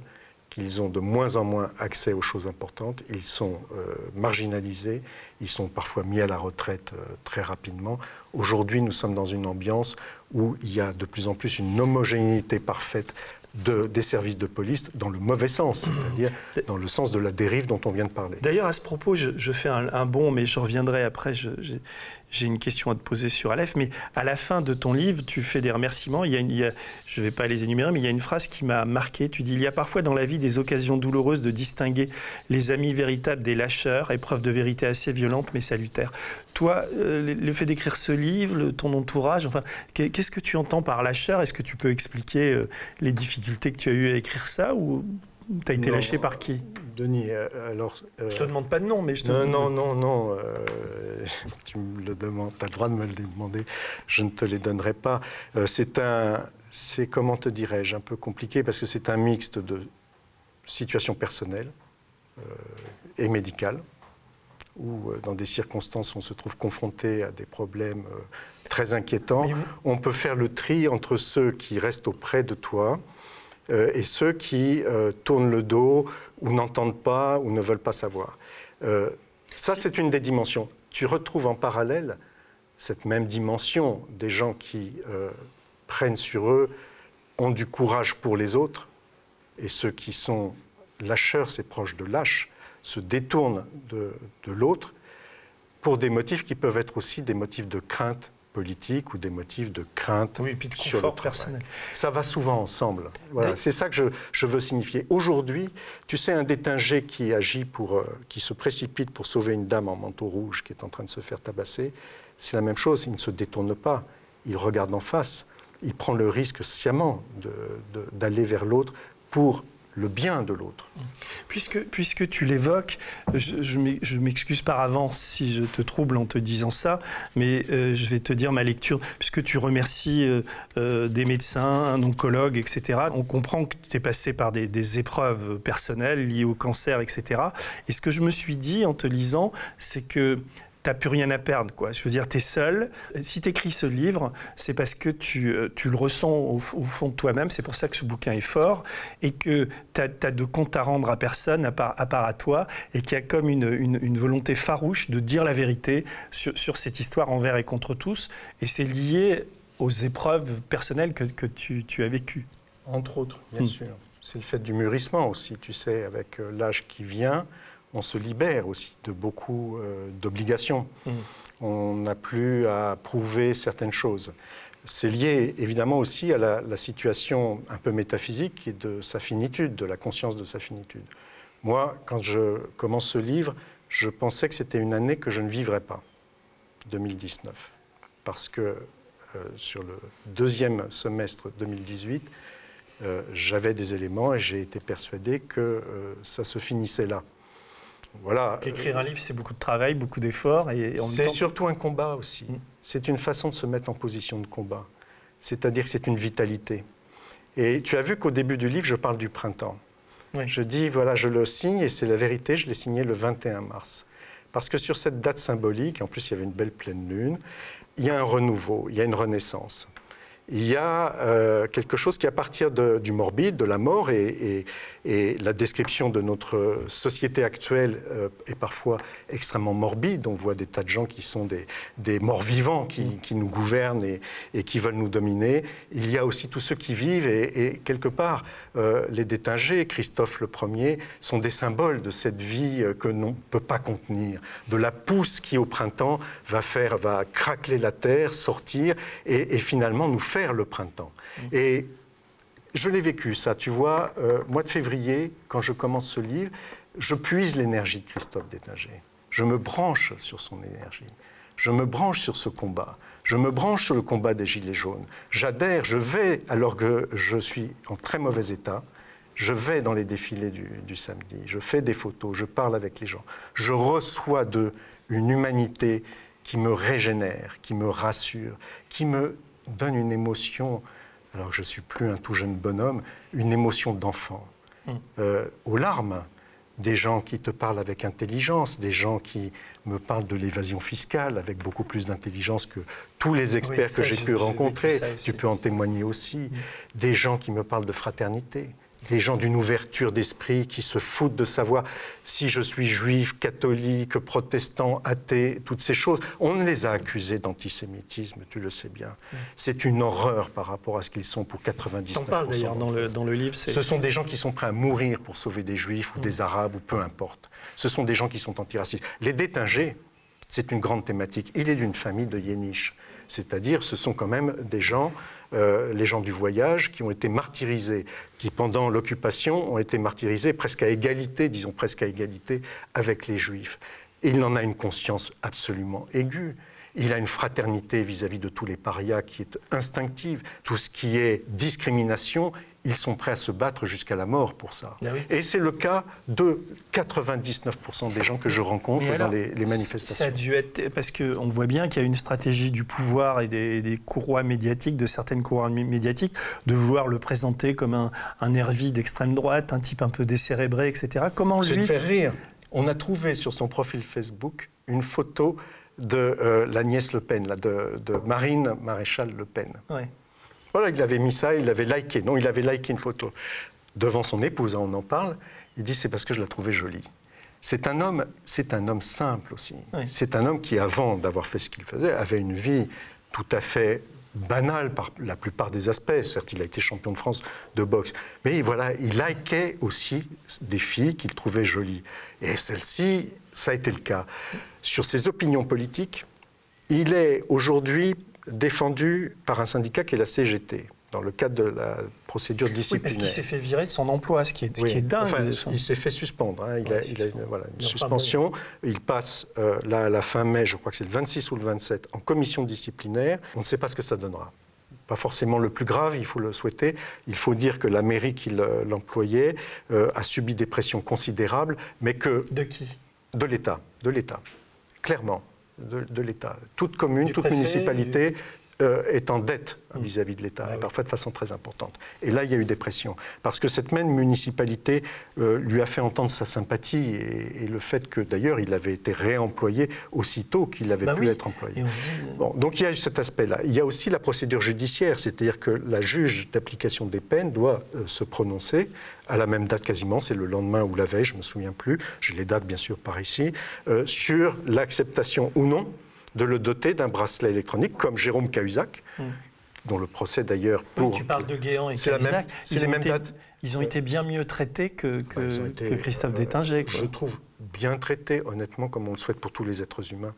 qu'ils ont de moins en moins accès aux choses importantes, ils sont euh, marginalisés, ils sont parfois mis à la retraite euh, très rapidement. Aujourd'hui, nous sommes dans une ambiance où il y a de plus en plus une homogénéité parfaite de, des services de police dans le mauvais sens, c'est-à-dire *coughs* dans le sens de la dérive dont on vient de parler. D'ailleurs, à ce propos, je, fais un, un, bond, mais je reviendrai après. J'ai une question à te poser sur Aleph, mais à la fin de ton livre, tu fais des remerciements. Il y a, je ne vais pas les énumérer, mais il y a une phrase qui m'a marqué. Tu dis Il y a parfois dans la vie des occasions douloureuses de distinguer les amis véritables des lâcheurs, épreuve de vérité assez violente mais salutaire. Toi, euh, le fait d'écrire ce livre, ton entourage, enfin, qu'est-ce que tu entends par lâcheur? Est-ce que tu peux expliquer euh, les difficultés que tu as eues à écrire ça ou tu as été lâché par qui? Denis, euh, alors... Euh, je te demande pas de nom, mais je te Non, non, non, non. Euh, *laughs* tu me le demandes, tu as le droit de me le demander. Je ne te les donnerai pas. c'est un... C'est, comment te dirais-je, un peu compliqué parce que c'est un mixte de situations personnelles et médicales, où dans des circonstances on se trouve confronté à des problèmes très inquiétants. On peut faire le tri entre ceux qui restent auprès de toi, euh, et ceux qui euh, tournent le dos ou n'entendent pas ou ne veulent pas savoir. Euh, ça, c'est une des dimensions. Tu retrouves en parallèle cette même dimension des gens qui prennent sur eux, ont du courage pour les autres, et ceux qui sont lâcheurs, c'est proche de lâches, se détournent de l'autre pour des motifs qui peuvent être aussi des motifs de crainte politique ou des motifs de crainte oui, puis de sur le personnel. Ça va souvent ensemble. Voilà, c'est ça que je, je veux signifier. Aujourd'hui, tu sais, un détingé qui agit pour, euh, qui se précipite pour sauver une dame en manteau rouge qui est en train de se faire tabasser, c'est la même chose. Il ne se détourne pas. Il regarde en face. Il prend le risque sciemment d'aller vers l'autre pour le bien de l'autre. Puisque, puisque tu l'évoques, je, je m'excuse par avance si je te trouble en te disant ça, mais euh, je vais te dire ma lecture, puisque tu remercies euh, euh, des médecins, un oncologue, etc. On comprend que tu es passé par des, des, épreuves personnelles liées au cancer, etc. Et ce que je me suis dit en te lisant, c'est que t'as plus rien à perdre, quoi. Je veux dire, tu es seul. Si tu écris ce livre, c'est parce que tu, euh, tu le ressens au, fond de toi-même. C'est pour ça que ce bouquin est fort et que tu as, de compte à rendre à personne à part à, part à toi et qu'il y a comme une, une, volonté farouche de dire la vérité sur, sur, cette histoire envers et contre tous. Et c'est lié aux épreuves personnelles que, que tu, tu, as vécues. Entre autres, bien hmm. sûr. c'est le fait du mûrissement aussi, tu sais, avec euh, l'âge qui vient, on se libère aussi de beaucoup euh, d'obligations. Mmh. On n'a plus à prouver certaines choses. C'est lié évidemment aussi à la, situation un peu métaphysique et de sa finitude, de la conscience de sa finitude. Moi, quand je commence ce livre, je pensais que c'était une année que je ne vivrais pas, 2019, parce que euh, sur le deuxième semestre 2018, euh, j'avais des éléments et j'ai été persuadé que ça se finissait là. Voilà. Écrire un livre, c'est beaucoup de travail, beaucoup d'efforts. Et c'est surtout un combat aussi. Mm. C'est une façon de se mettre en position de combat. C'est-à-dire que c'est une vitalité. Et tu as vu qu'au début du livre, je parle du printemps. Je dis, voilà, je le signe et c'est la vérité, je l'ai signé le 21 mars. Parce que sur cette date symbolique, en plus il y avait une belle pleine lune, il y a un renouveau, il y a une renaissance il y a euh, quelque chose qui, à partir du morbide, de la mort, et, la description de notre société actuelle euh, est parfois extrêmement morbide. On voit des tas de gens qui sont des, morts vivants, qui, nous gouvernent et, qui veulent nous dominer. Il y a aussi tous ceux qui vivent, et, quelque part, euh, les détingés, Christophe le Premier, sont des symboles de cette vie que l'on ne peut pas contenir, de la pousse qui, au printemps, va faire, va craquer la terre, sortir, et, finalement nous faire le printemps. Mm. Et je l'ai vécu, ça. Tu vois, euh, mois de février, quand je commence ce livre, je puise l'énergie de Christophe Détinger. Je me branche sur son énergie. Je me branche sur ce combat. Je me branche sur le combat des Gilets jaunes. J'adhère, je vais, alors que je suis en très mauvais état, je vais dans les défilés du, du, samedi, je fais des photos, je parle avec les gens. Je reçois d'eux une humanité qui me régénère, qui me rassure, qui me donne une émotion, alors que je ne suis plus un tout jeune bonhomme, une émotion d'enfant. Hum. Euh, aux larmes, des gens qui te parlent avec intelligence, des gens qui me parlent de l'évasion fiscale avec beaucoup plus d'intelligence que tous les experts que j'ai pu rencontrer. Tu peux en témoigner aussi. Hum. Des gens qui me parlent de fraternité des gens d'une ouverture d'esprit qui se foutent de savoir si je suis juif, catholique, protestant, athée, toutes ces choses. On les a accusés d'antisémitisme, tu le sais bien. C'est une horreur par rapport à ce qu'ils sont pour 99%. On parle d'ailleurs dans le, dans le livre. Ce sont des gens qui sont prêts à mourir pour sauver des juifs ou des arabes ou peu importe. Ce sont des gens qui sont antiracistes. Les détingés, c'est une grande thématique. Il est d'une famille de Yéniche. C'est-à-dire, ce sont quand même des gens, euh, les gens du voyage, qui ont été martyrisés, qui pendant l'occupation ont été martyrisés presque à égalité, disons presque à égalité, avec les Juifs. il en a une conscience absolument aiguë. Il a une fraternité vis-à-vis de tous les parias qui est instinctive. Tout ce qui est discrimination, ils sont prêts à se battre jusqu'à la mort pour ça. Ah Et c'est le cas de 99% des gens que je rencontre dans les, manifestations. Ça a dû être parce qu'on voit bien qu'il y a une stratégie du pouvoir et des, courroies médiatiques, de certaines courroies médiatiques, de vouloir le présenter comme un, un hervi d'extrême droite, un type un peu décérébré, etc. Comment lui... Je te faire rire. On a trouvé sur son profil Facebook une photo de euh, la nièce Le Pen, là, de, Marine Maréchal Le Pen. Voilà, il avait mis ça, il avait liké. Non, il avait liké une photo devant son épouse, hein, on en parle. Il dit c'est parce que je la trouvais jolie. C'est un homme, c'est un homme simple aussi. C'est un homme qui, avant d'avoir fait ce qu'il faisait, avait une vie tout à fait banale par la plupart des aspects. Certes, il a été champion de France de boxe, mais voilà, il likait aussi des filles qu'il trouvait jolies. Et celle-ci, ça a été le cas sur ses opinions politiques, il est aujourd'hui défendu par un syndicat qui est la CGT dans le cadre de la procédure disciplinaire. Oui, parce qu'il s'est fait virer de son emploi, ce qui est, qui est dingue. Il s'est fait suspendre. Hein. Il, a, il, a, une, voilà, une suspension. Il passe euh, là, à la fin mai, je crois que c'est le 26 ou le 27, en commission disciplinaire. On ne sait pas ce que ça donnera. Pas forcément le plus grave, il faut le souhaiter. Il faut dire que la mairie qui l'employait euh, a subi des pressions considérables, mais que... De qui? De l'État. De l'État clairement de, l'État. Toute commune, toute municipalité euh, est en dette vis-à-vis de l'État, ah et parfois de façon très importante. Et là, il y a eu des pressions. Parce que cette même municipalité euh, lui a fait entendre sa sympathie, et, le fait que d'ailleurs il avait été réemployé aussitôt qu'il avait bah pu être employé. Bon, donc il y a eu cet aspect-là. Il y a aussi la procédure judiciaire, c'est-à-dire que la juge d'application des peines doit euh, se prononcer à la même date quasiment, c'est le lendemain ou la veille, je ne me souviens plus, j'ai les dates bien sûr par ici, sur l'acceptation ou non de le doter d'un bracelet électronique, comme Jérôme Cahuzac, mm. dont le procès d'ailleurs pour... Oui, tu parles de Guéant et Cahuzac. C'est les mêmes dates. Ils ont été bien mieux traités que, que, Christophe Détinger. Je trouve bien traités, honnêtement, comme on le souhaite pour tous les êtres humains.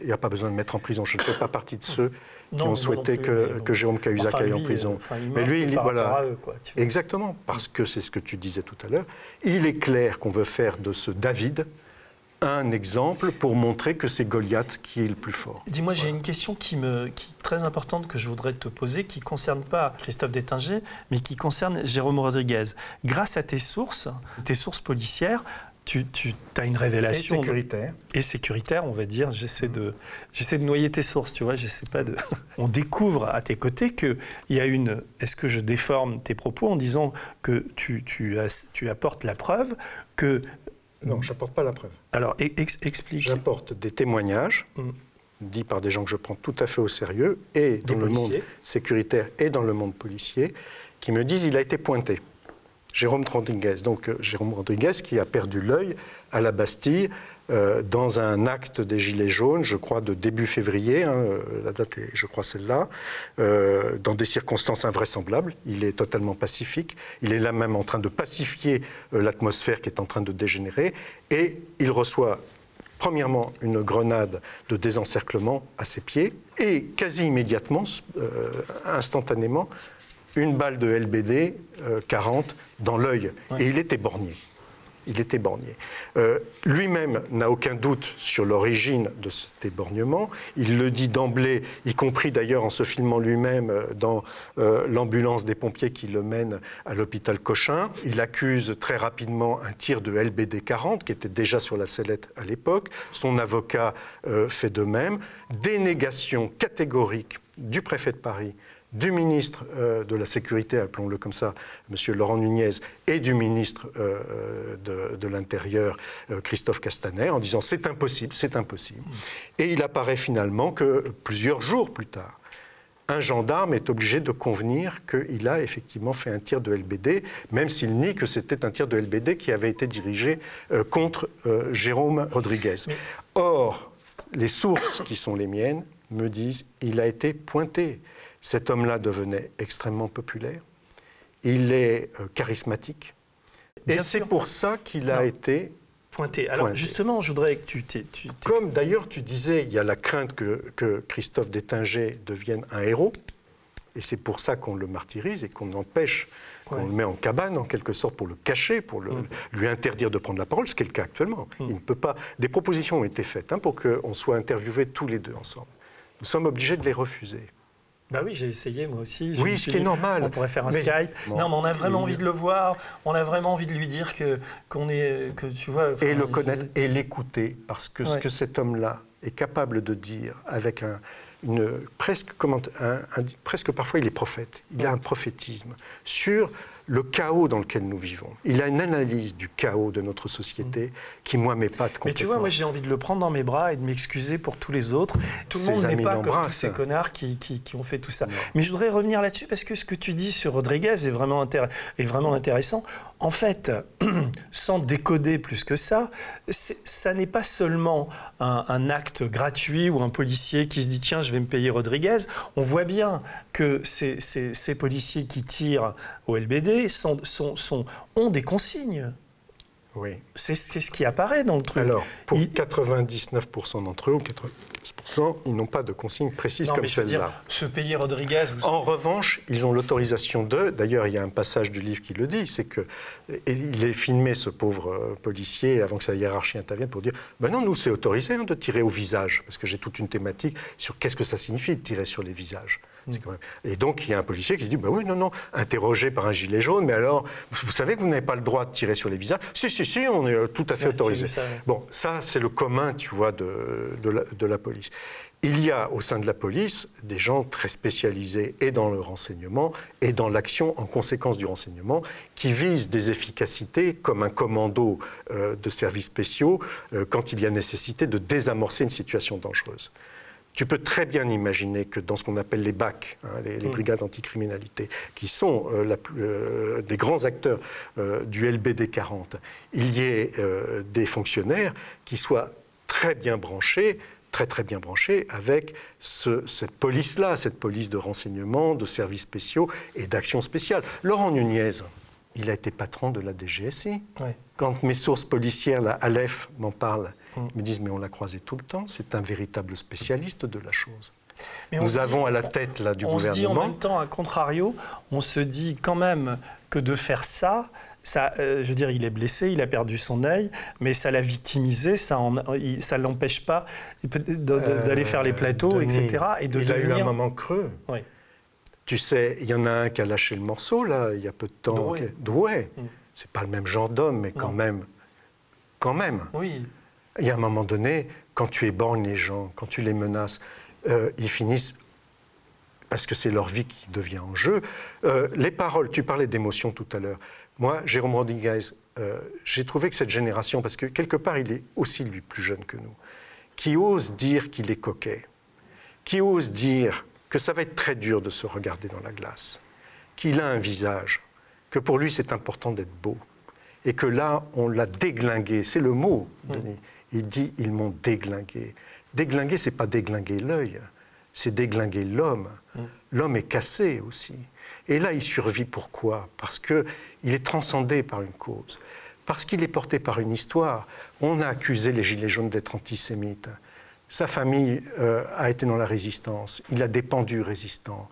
Il n'y a pas besoin de mettre en prison. Je ne fais pas partie de ceux qui ont souhaité que, que, Jérôme Cahuzac aille en prison. mais lui, il, voilà. Exactement, parce que c'est ce que tu disais tout à l'heure. Il est clair qu'on veut faire de ce David un exemple pour montrer que c'est Goliath qui est le plus fort. Dis-moi, j'ai une question qui, me, qui est très importante que je voudrais te poser, qui ne concerne pas Christophe Détinger, mais qui concerne Jérôme Rodriguez. Grâce à tes sources, tes sources policières, tu, tu as une révélation. Et sécuritaire. Et sécuritaire, on va dire. J'essaie de, j'essaie de noyer tes sources, tu vois. J'essaie pas de. *laughs* on découvre à tes côtés qu'il y a une. Est-ce que je déforme tes propos en disant que tu, tu, as, tu apportes la preuve que non, je n'apporte pas la preuve. Alors, explique. J'apporte des témoignages mm. dits par des gens que je prends tout à fait au sérieux, et dans le monde sécuritaire et dans le monde policier, qui me disent il a été pointé. Jérôme Rodriguez, donc euh, Jérôme Rodriguez qui a perdu l'œil à la Bastille euh, dans un acte des Gilets jaunes, je crois de début février, hein, euh, la date est, je crois, celle-là, euh, dans des circonstances invraisemblables. Il est totalement pacifique. Il est là même en train de pacifier l'atmosphère qui est en train de dégénérer. Et il reçoit premièrement une grenade de désencerclement à ses pieds et quasi immédiatement, instantanément, une balle de LBD 40 dans l'œil. Et il était borgné il est éborgné. Euh, lui-même n'a aucun doute sur l'origine de cet éborgnement. Il le dit d'emblée, y compris d'ailleurs en se filmant lui-même euh, dans euh, l'ambulance des pompiers qui le mène à l'hôpital Cochin. Il accuse très rapidement un tir de LBD 40 qui était déjà sur la sellette à l'époque. Son avocat fait de même. Dénégation catégorique du préfet de Paris du ministre euh, de la Sécurité, appelons-le comme ça, M. Laurent Nunez, et du ministre euh, de, l'Intérieur, euh, Christophe Castaner, en disant c'est impossible, c'est impossible. Et il apparaît finalement que plusieurs jours plus tard, un gendarme est obligé de convenir qu'il a effectivement fait un tir de LBD, même s'il nie que c'était un tir de LBD qui avait été dirigé contre Jérôme Rodriguez. Or, les sources qui sont les miennes me disent il a été pointé. Cet homme-là devenait extrêmement populaire. Il est euh, charismatique. et c'est pour ça qu'il a été pointé. Alors justement, je voudrais que tu... tu Comme d'ailleurs tu disais, il y a la crainte que, Christophe Détinger devienne un héros. Et c'est pour ça qu'on le martyrise et qu'on empêche, qu'on le met en cabane en quelque sorte pour le cacher, pour le, mm. lui interdire de prendre la parole, ce qui est le cas actuellement. Mm. Il ne peut pas. Des propositions ont été faites hein, pour qu'on soit interviewés tous les deux ensemble. Nous sommes obligés de les refuser. Bah oui, j'ai essayé moi aussi. Oui, ce qui est normal. On pourrait faire un Skype. Non, mais on a vraiment envie de le voir. On a vraiment envie de lui dire que qu'on est, que tu vois. Et le connaître et l'écouter, parce que ce que cet homme-là est capable de dire avec un, une presque comment, un, presque parfois il est prophète. Il a un prophétisme sur le chaos dans lequel nous vivons. Il a une analyse du chaos de notre société mm. qui, moi, m'épate complètement. Mais tu vois, moi, j'ai envie de le prendre dans mes bras et de m'excuser pour tous les autres. Tout le monde n'est pas comme tous ces connards qui, qui, ont fait tout ça. Mais je voudrais revenir là-dessus parce que ce que tu dis sur Rodriguez est vraiment, est vraiment intéressant. En fait, *clears throat* sans décoder plus que ça, ça n'est pas seulement un, acte gratuit ou un policier qui se dit tiens, je vais me payer Rodriguez. On voit bien que ces, policiers qui tirent au LBD ont des consignes. Oui. C'est ce qui apparaît dans le truc. Alors, pour 99% d'entre eux, ou 90%, ils n'ont pas de consignes précises comme celle-là. Ce pays Rodriguez. En revanche, ils ont l'autorisation de. D'ailleurs, il y a un passage du livre qui le dit c'est qu'il est filmé, ce pauvre euh, policier, avant que sa hiérarchie intervienne, pour dire Ben non, nous, c'est autorisé hein, de tirer au visage. Parce que j'ai toute une thématique sur qu'est-ce que ça signifie de tirer sur les visages. Et donc, il y a un policier qui dit bah oui, non, non, interrogé par un gilet jaune, mais alors, vous, savez que vous n'avez pas le droit de tirer sur les visages Si, si, si, on est tout à fait autorisé. Bon, ça, c'est le commun, tu vois, de, de, la, police. Il y a au sein de la police des gens très spécialisés et dans le renseignement et dans l'action en conséquence du renseignement qui visent des efficacités comme un commando euh, de services spéciaux euh, quand il y a nécessité de désamorcer une situation dangereuse. Tu peux très bien imaginer que dans ce qu'on appelle les BAC, hein, les, brigades anticriminalité, qui sont euh, euh, des grands acteurs euh, du LBD 40, il y ait des fonctionnaires qui soient très bien branchés très très bien branché avec cette police-là, cette police de renseignement, de services spéciaux et d'actions spéciales. Laurent Nunez, il a été patron de la DGSI. Quand mes sources policières, la Aleph, m'en parlent. Ils me disent mais on l'a croisé tout le temps, c'est un véritable spécialiste de la chose. Nous avons à la tête là, du on gouvernement. On se dit en même temps, à contrario, on se dit quand même que de faire ça, ça, euh, je veux dire, il est blessé, il a perdu son œil, mais ça l'a victimisé, ça ne ça l'empêche pas d'aller faire les plateaux, etc. Et de il a eu un moment creux. Oui. Tu sais, il y en a un qui a lâché le morceau, là, il y a peu de temps. Doué. Mm. C'est pas le même genre d'homme, mais quand même. Quand même. Oui. Il y a un moment donné, quand tu éborgnes les gens, quand tu les menaces, euh, ils finissent parce que c'est leur vie qui devient en jeu. Euh, les paroles, tu parlais d'émotion tout à l'heure. Moi, Jérôme Rodriguez, euh, j'ai trouvé que cette génération, parce que quelque part, il est aussi lui plus jeune que nous, qui ose dire qu'il est coquet, qui ose dire que ça va être très dur de se regarder dans la glace, qu'il a un visage, que pour lui c'est important d'être beau, et que là, on l'a déglingué, c'est le mot, Denis. Il dit ils m'ont déglingué. Déglinguer, c'est pas déglinguer l'œil, c'est déglinguer l'homme. Mm. L'homme est cassé aussi. Et là, il survit pourquoi? Parce qu'il est transcendé par une cause, parce qu'il est porté par une histoire. On a accusé les Gilets jaunes d'être antisémites. Sa famille euh, a été dans la résistance. Il a dépendu résistant.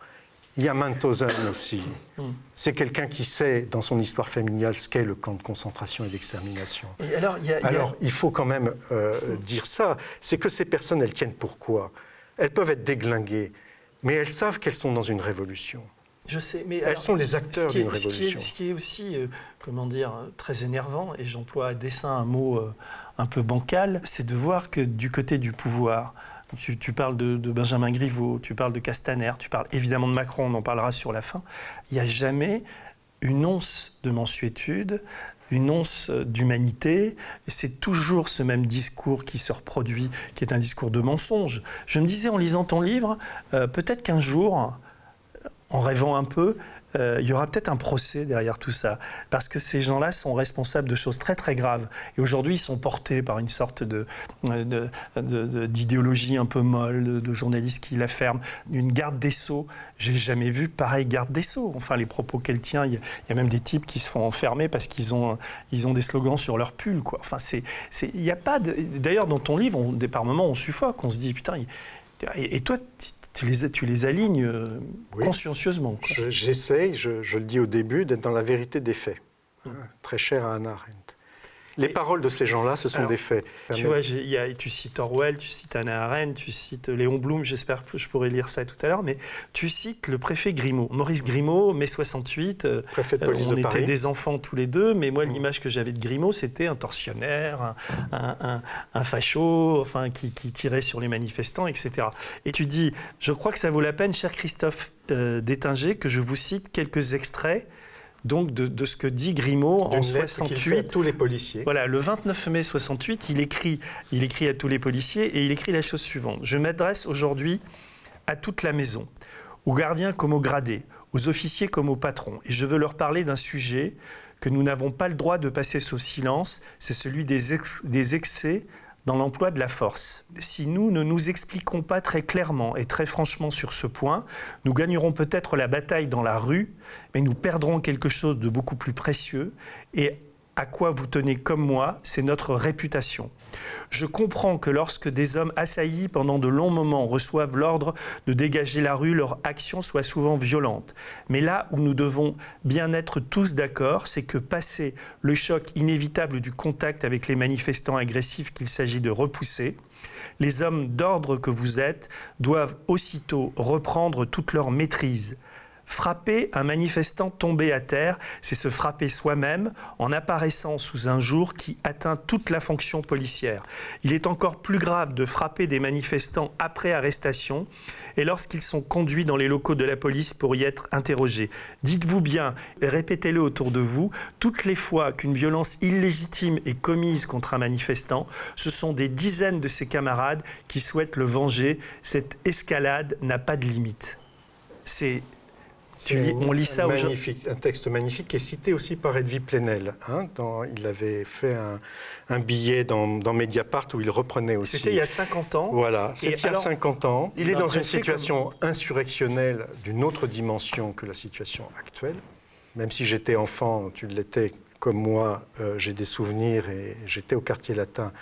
Il y a Mauthausen aussi. Hmm. C'est quelqu'un qui sait, dans son histoire familiale, ce qu'est le camp de concentration et d'extermination. alors, alors il faut quand même euh, dire ça. C'est que ces personnes, elles tiennent pourquoi Elles peuvent être déglinguées, mais elles savent qu'elles sont dans une révolution. Je sais, mais elles sont les acteurs d'une révolution. Ce qui est, aussi, euh, comment dire, très énervant, et j'emploie à dessein un mot euh, un peu bancal, c'est de voir que du côté du pouvoir, tu, parles de, Benjamin Griveaux, tu parles de Castaner, tu parles évidemment de Macron, on en parlera sur la fin. Il n'y a jamais une once de mensuétude, une once d'humanité. C'est toujours ce même discours qui se reproduit, qui est un discours de mensonge. Je me disais en lisant ton livre, euh, peut-être qu'un jour, en rêvant un peu, euh, il y aura peut-être un procès derrière tout ça. Parce que ces gens-là sont responsables de choses très très graves. Et aujourd'hui, ils sont portés par une sorte d'idéologie de, un peu molle, de, journalistes qui la ferment. Une garde des Sceaux, j'ai jamais vu pareil garde des Sceaux. Enfin, les propos qu'elle tient, il y, a même des types qui se font enfermer parce qu'ils ont, ils ont des slogans sur leur pull. Enfin, c'est, il n'y a pas D'ailleurs, dans ton livre, on, par moments, on suffoque. On se dit, putain, et, et toi, tu les, tu les alignes euh, consciencieusement. J'essaye, je, je, le dis au début, d'être dans la vérité des faits. Hum. Très cher à Hannah Arendt. Les paroles de ces gens-là, ce sont des faits. Tu vois, y a, tu cites Orwell, tu cites Anna Arendt, tu cites Léon Blum, j'espère que je pourrai lire ça tout à l'heure, mais tu cites le préfet Grimaud. Maurice Grimaud, mai 68, euh, préfet de police on était des enfants tous les deux, mais moi, mm. l'image que j'avais de Grimaud, c'était un tortionnaire, un, un, facho, enfin, qui, tirait sur les manifestants, etc. Et tu dis, je crois que ça vaut la peine, cher Christophe euh, Détinger, que je vous cite quelques extraits donc de, ce que dit Grimaud en 68. à tous les policiers. Voilà, le 29 mai 68, il écrit, il écrit à tous les policiers et il écrit la chose suivante. Je m'adresse aujourd'hui à toute la maison, aux gardiens comme aux gradés, aux officiers comme aux patrons, et je veux leur parler d'un sujet que nous n'avons pas le droit de passer sous silence, c'est celui des, des excès dans l'emploi de la force. Si nous ne nous expliquons pas très clairement et très franchement sur ce point, nous gagnerons peut-être la bataille dans la rue, mais nous perdrons quelque chose de beaucoup plus précieux et à quoi vous tenez comme moi, c'est notre réputation. Je comprends que lorsque des hommes assaillis pendant de longs moments reçoivent l'ordre de dégager la rue, leur action soit souvent violente. Mais là où nous devons bien être tous d'accord, c'est que passé le choc inévitable du contact avec les manifestants agressifs qu'il s'agit de repousser, les hommes d'ordre que vous êtes doivent aussitôt reprendre toute leur maîtrise, Frapper un manifestant tombé à terre, c'est se frapper soi-même en apparaissant sous un jour qui atteint toute la fonction policière. Il est encore plus grave de frapper des manifestants après arrestation et lorsqu'ils sont conduits dans les locaux de la police pour y être interrogés. Dites-vous bien répétez-le autour de vous, toutes les fois qu'une violence illégitime est commise contre un manifestant, ce sont des dizaines de ses camarades qui souhaitent le venger. Cette escalade n'a pas de limite. On lit ça aujourd'hui. Un texte magnifique qui est cité aussi par Edwy Plenel. Hein, il avait fait un, billet dans, Mediapart où il reprenait aussi. C'était il y a 50 ans. Voilà, c'était il y a 50 ans. Il est dans une situation insurrectionnelle d'une autre dimension que la situation actuelle. Même si j'étais enfant, tu l'étais comme moi, euh, j'ai des souvenirs et j'étais au quartier latin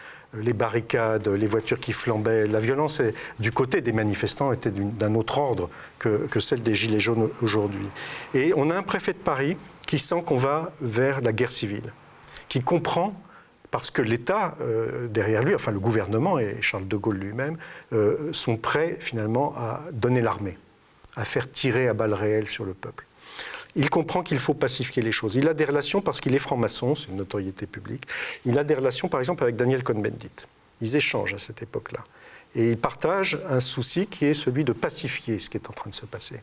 les barricades, les voitures qui flambaient. La violence du côté des manifestants était d'un autre ordre que, celle des Gilets jaunes aujourd'hui. Et on a un préfet de Paris qui sent qu'on va vers la guerre civile, qui comprend parce que l'État, euh, derrière lui, enfin le gouvernement et Charles de Gaulle lui-même, euh, sont prêts finalement à donner l'armée, à faire tirer à balles réelles sur le peuple il comprend qu'il faut pacifier les choses. Il a des relations, parce qu'il est franc-maçon, c'est une notoriété publique, il a des relations par exemple avec Daniel Cohn-Bendit. Ils échangent à cette époque-là. Et il partage un souci qui est celui de pacifier ce qui est en train de se passer.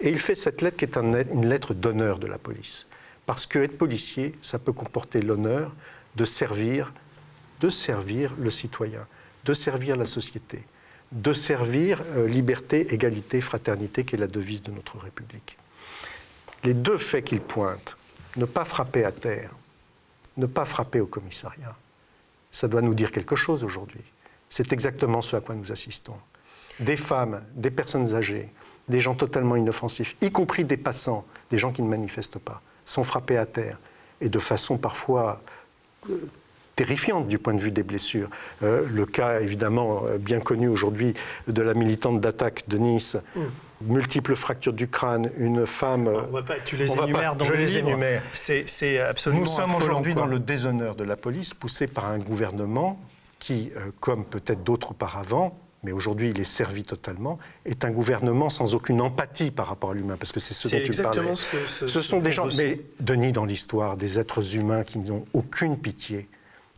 Et il fait cette lettre qui est une lettre d'honneur de la police. Parce que être policier, ça peut comporter l'honneur de servir, de servir le citoyen, de servir la société, de servir euh, liberté, égalité, fraternité, qui est la devise de notre République les deux faits qu'il pointe, ne pas frapper à terre, ne pas frapper au commissariat, ça doit nous dire quelque chose aujourd'hui. C'est exactement ce à quoi nous assistons. Des femmes, des personnes âgées, des gens totalement inoffensifs, y compris des passants, des gens qui ne manifestent pas, sont frappés à terre, et de façon parfois euh, terrifiante du point de vue des blessures. Euh, le cas évidemment euh, bien connu aujourd'hui de la militante d'attaque de Nice. Mm. Multiples fractures du crâne, une femme. tu les énumères dans je le les énumère. C'est absolument. Nous sommes aujourd'hui dans le déshonneur de la police, poussé par un gouvernement qui, euh, comme peut-être d'autres auparavant, mais aujourd'hui il est servi totalement, est un gouvernement sans aucune empathie par rapport à l'humain, parce que c'est ce dont tu parlais. Ce, que, ce, ce sont des gens, mais Denis, dans l'histoire, des êtres humains qui n'ont aucune pitié,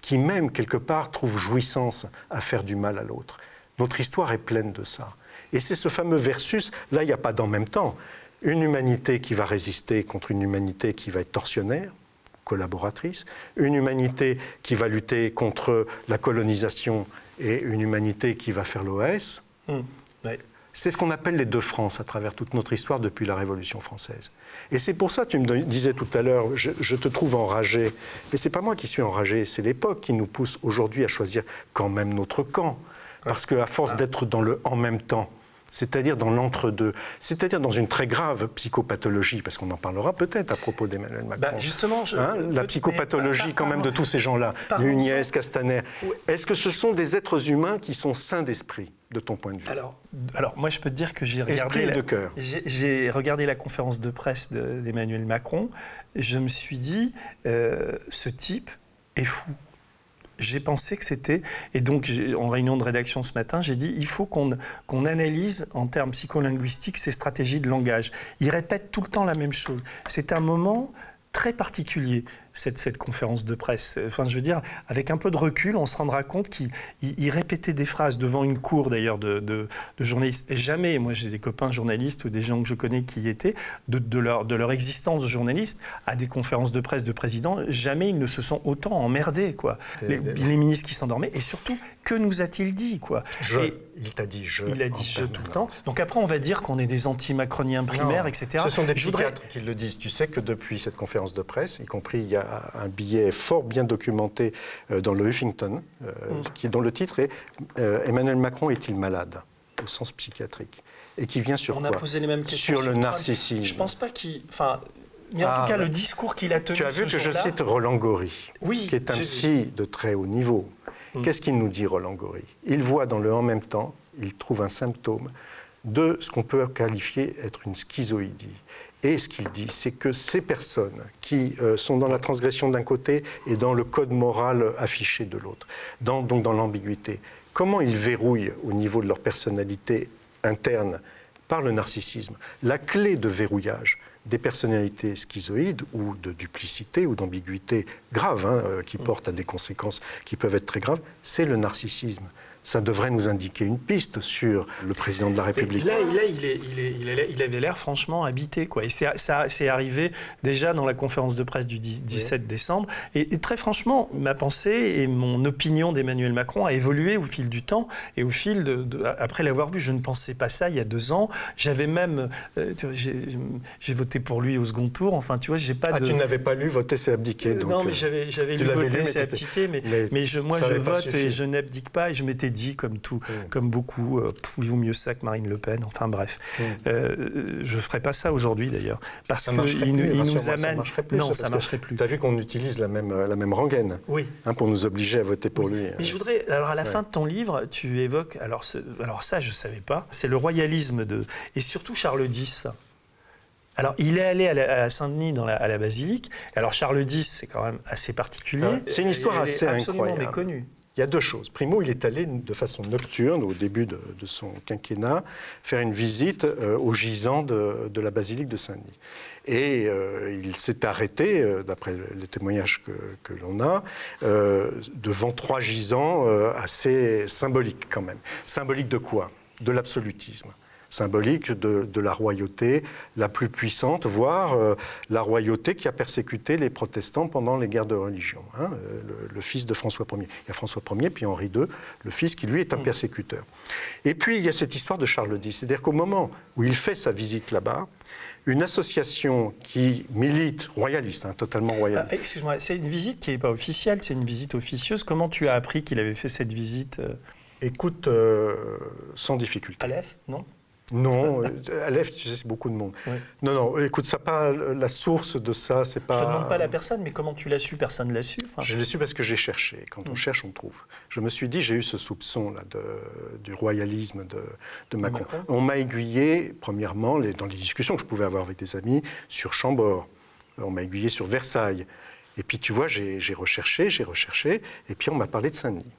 qui même quelque part trouvent jouissance à faire du mal à l'autre. Notre histoire est pleine de ça. Et c'est ce fameux versus, là il n'y a pas d'en même temps, une humanité qui va résister contre une humanité qui va être torsionnaire, collaboratrice, une humanité qui va lutter contre la colonisation et une humanité qui va faire l'OS. Hum, c'est ce qu'on appelle les deux France à travers toute notre histoire depuis la Révolution française. Et c'est pour ça, tu me disais tout à l'heure, je, te trouve enragé. Mais c'est pas moi qui suis enragé, c'est l'époque qui nous pousse aujourd'hui à choisir quand même notre camp. Parce qu'à force d'être dans le en même temps, c'est-à-dire dans l'entre-deux, c'est-à-dire dans une très grave psychopathologie, parce qu'on en parlera peut-être à propos d'Emmanuel Macron. Bah, justement, hein, la psychopathologie quand même de tous ces gens-là, Nunez, Castaner. Est-ce que ce sont des êtres humains qui sont sains d'esprit de ton point de vue? Alors, alors, moi, je peux te dire que j'ai regardé, la, de cœur. J'ai, regardé la conférence de presse d'Emmanuel Macron. Je me suis dit, euh, ce type est fou j'ai pensé que c'était, et donc en réunion de rédaction ce matin, j'ai dit il faut qu'on analyse en termes psycholinguistiques ces stratégies de langage. Il répète tout le temps la même chose. C'est un moment très particulier cette, cette conférence de presse. Enfin, je veux dire, avec un peu de recul, on se rendra compte qu'il répétait des phrases devant une cour d'ailleurs de, de, journalistes. Et jamais, moi j'ai des copains journalistes ou des gens que je connais qui y étaient, de, de, leur, de leur existence de journaliste à des conférences de presse de président, jamais ils ne se sont autant emmerdés. Quoi. Les, ministres qui s'endormaient. Et surtout, que nous a-t-il dit quoi? Il t'a dit je. Il a dit je tout le temps. Donc après, on va dire qu'on est des anti-macroniens primaires, etc. Ce sont des psychiatres qui le disent. Tu sais que depuis cette conférence de presse, y compris il y a un billet fort bien documenté euh, dans le Huffington, euh, mm. qui, dont le titre est euh, Emmanuel Macron est-il malade? Au sens psychiatrique et qui vient sur On quoi? a posé les mêmes questions sur, le narcissisme. Je pense pas qu'il, enfin, mais en tout ah, cas, le discours qu'il a tenu. Tu as vu que je cite Roland Gori, oui, qui est un psy de très haut niveau. Mm. Qu'est-ce qu'il nous dit, Roland Gori? Il voit dans le en même temps, il trouve un symptôme de ce qu'on peut qualifier être une schizoïdie. Et ce qu'il dit, c'est que ces personnes qui euh, sont dans la transgression d'un côté et dans le code moral affiché de l'autre, donc dans l'ambiguïté, comment ils verrouillent au niveau de leur personnalité interne par le narcissisme La clé de verrouillage des personnalités schizoïdes ou de duplicité ou d'ambiguïté grave, hein, euh, qui portent à des conséquences qui peuvent être très graves, c'est le narcissisme ça devrait nous indiquer une piste sur le président de la République. là, là il, est, il, est, il, avait l'air franchement habité. Quoi. Et ça c'est arrivé déjà dans la conférence de presse du 17 décembre. Et, très franchement, ma pensée et mon opinion d'Emmanuel Macron a évolué au fil du temps et au fil de, après l'avoir vu. Je ne pensais pas ça il y a deux ans. J'avais même, euh, j'ai voté pour lui au second tour. Enfin, tu vois, j'ai pas. Ah, tu n'avais pas lu voter, c'est abdiquer. Euh, non, mais euh, j'avais lu voter, c'est abdiquer. Mais, mais, je, moi, je vote et je n'abdique pas. Et je m'étais dit, comme tout, mm. comme beaucoup, il vaut mieux ça que Marine Le Pen. Enfin, bref, mm. je ne ferai pas ça aujourd'hui d'ailleurs, parce qu'il il nous amène. non, ça marcherait plus. Tu as vu qu'on utilise la même la même rengaine. Oui. Hein, pour nous obliger à voter pour lui. Mais je voudrais, alors à la fin de ton livre, tu évoques, alors, alors ça, je ne savais pas, c'est le royalisme de. Et surtout Charles X. Alors, il est allé à, Saint-Denis, dans à la basilique. Alors, Charles X, c'est quand même assez particulier. C'est une histoire assez incroyable. méconnue. Il y a deux choses. Primo, il est allé de façon nocturne, au début de, son quinquennat, faire une visite euh, au gisant de, la basilique de Saint-Denis. Et euh, il s'est arrêté, euh, d'après les témoignages que, l'on a, devant trois gisants assez symboliques quand même. Symboliques de quoi? De l'absolutisme symbolique de, la royauté la plus puissante, voire euh, la royauté qui a persécuté les protestants pendant les guerres de religion. Hein, euh, le, fils de François Ier. Il y a François Ier, puis Henri II, le fils qui lui est un mm. persécuteur. Et puis il y a cette histoire de Charles X. C'est-à-dire qu'au moment où il fait sa visite là-bas, une association qui milite, royaliste, hein, totalement royaliste. Ah, excuse-moi, c'est une visite qui n'est pas officielle, c'est une visite officieuse. Comment tu as appris qu'il avait fait cette visite euh Écoute, sans difficulté. Aleph, non? Non, Aleph, tu sais, c'est beaucoup de monde. Non, non, écoute, ça pas la source de ça, c'est pas. Je te demande pas la personne, mais comment tu l'as su? Personne ne l'a su. Je l'ai su parce que j'ai cherché. Quand on mm. cherche, on trouve. Je me suis dit, j'ai eu ce soupçon là de, du royalisme de, de Macron. On m'a aiguillé, premièrement, les, dans les discussions que je pouvais avoir avec des amis, sur Chambord. On m'a aiguillé sur Versailles. Et puis, tu vois, j'ai recherché, j'ai recherché, et puis on m'a parlé de Saint-Denis.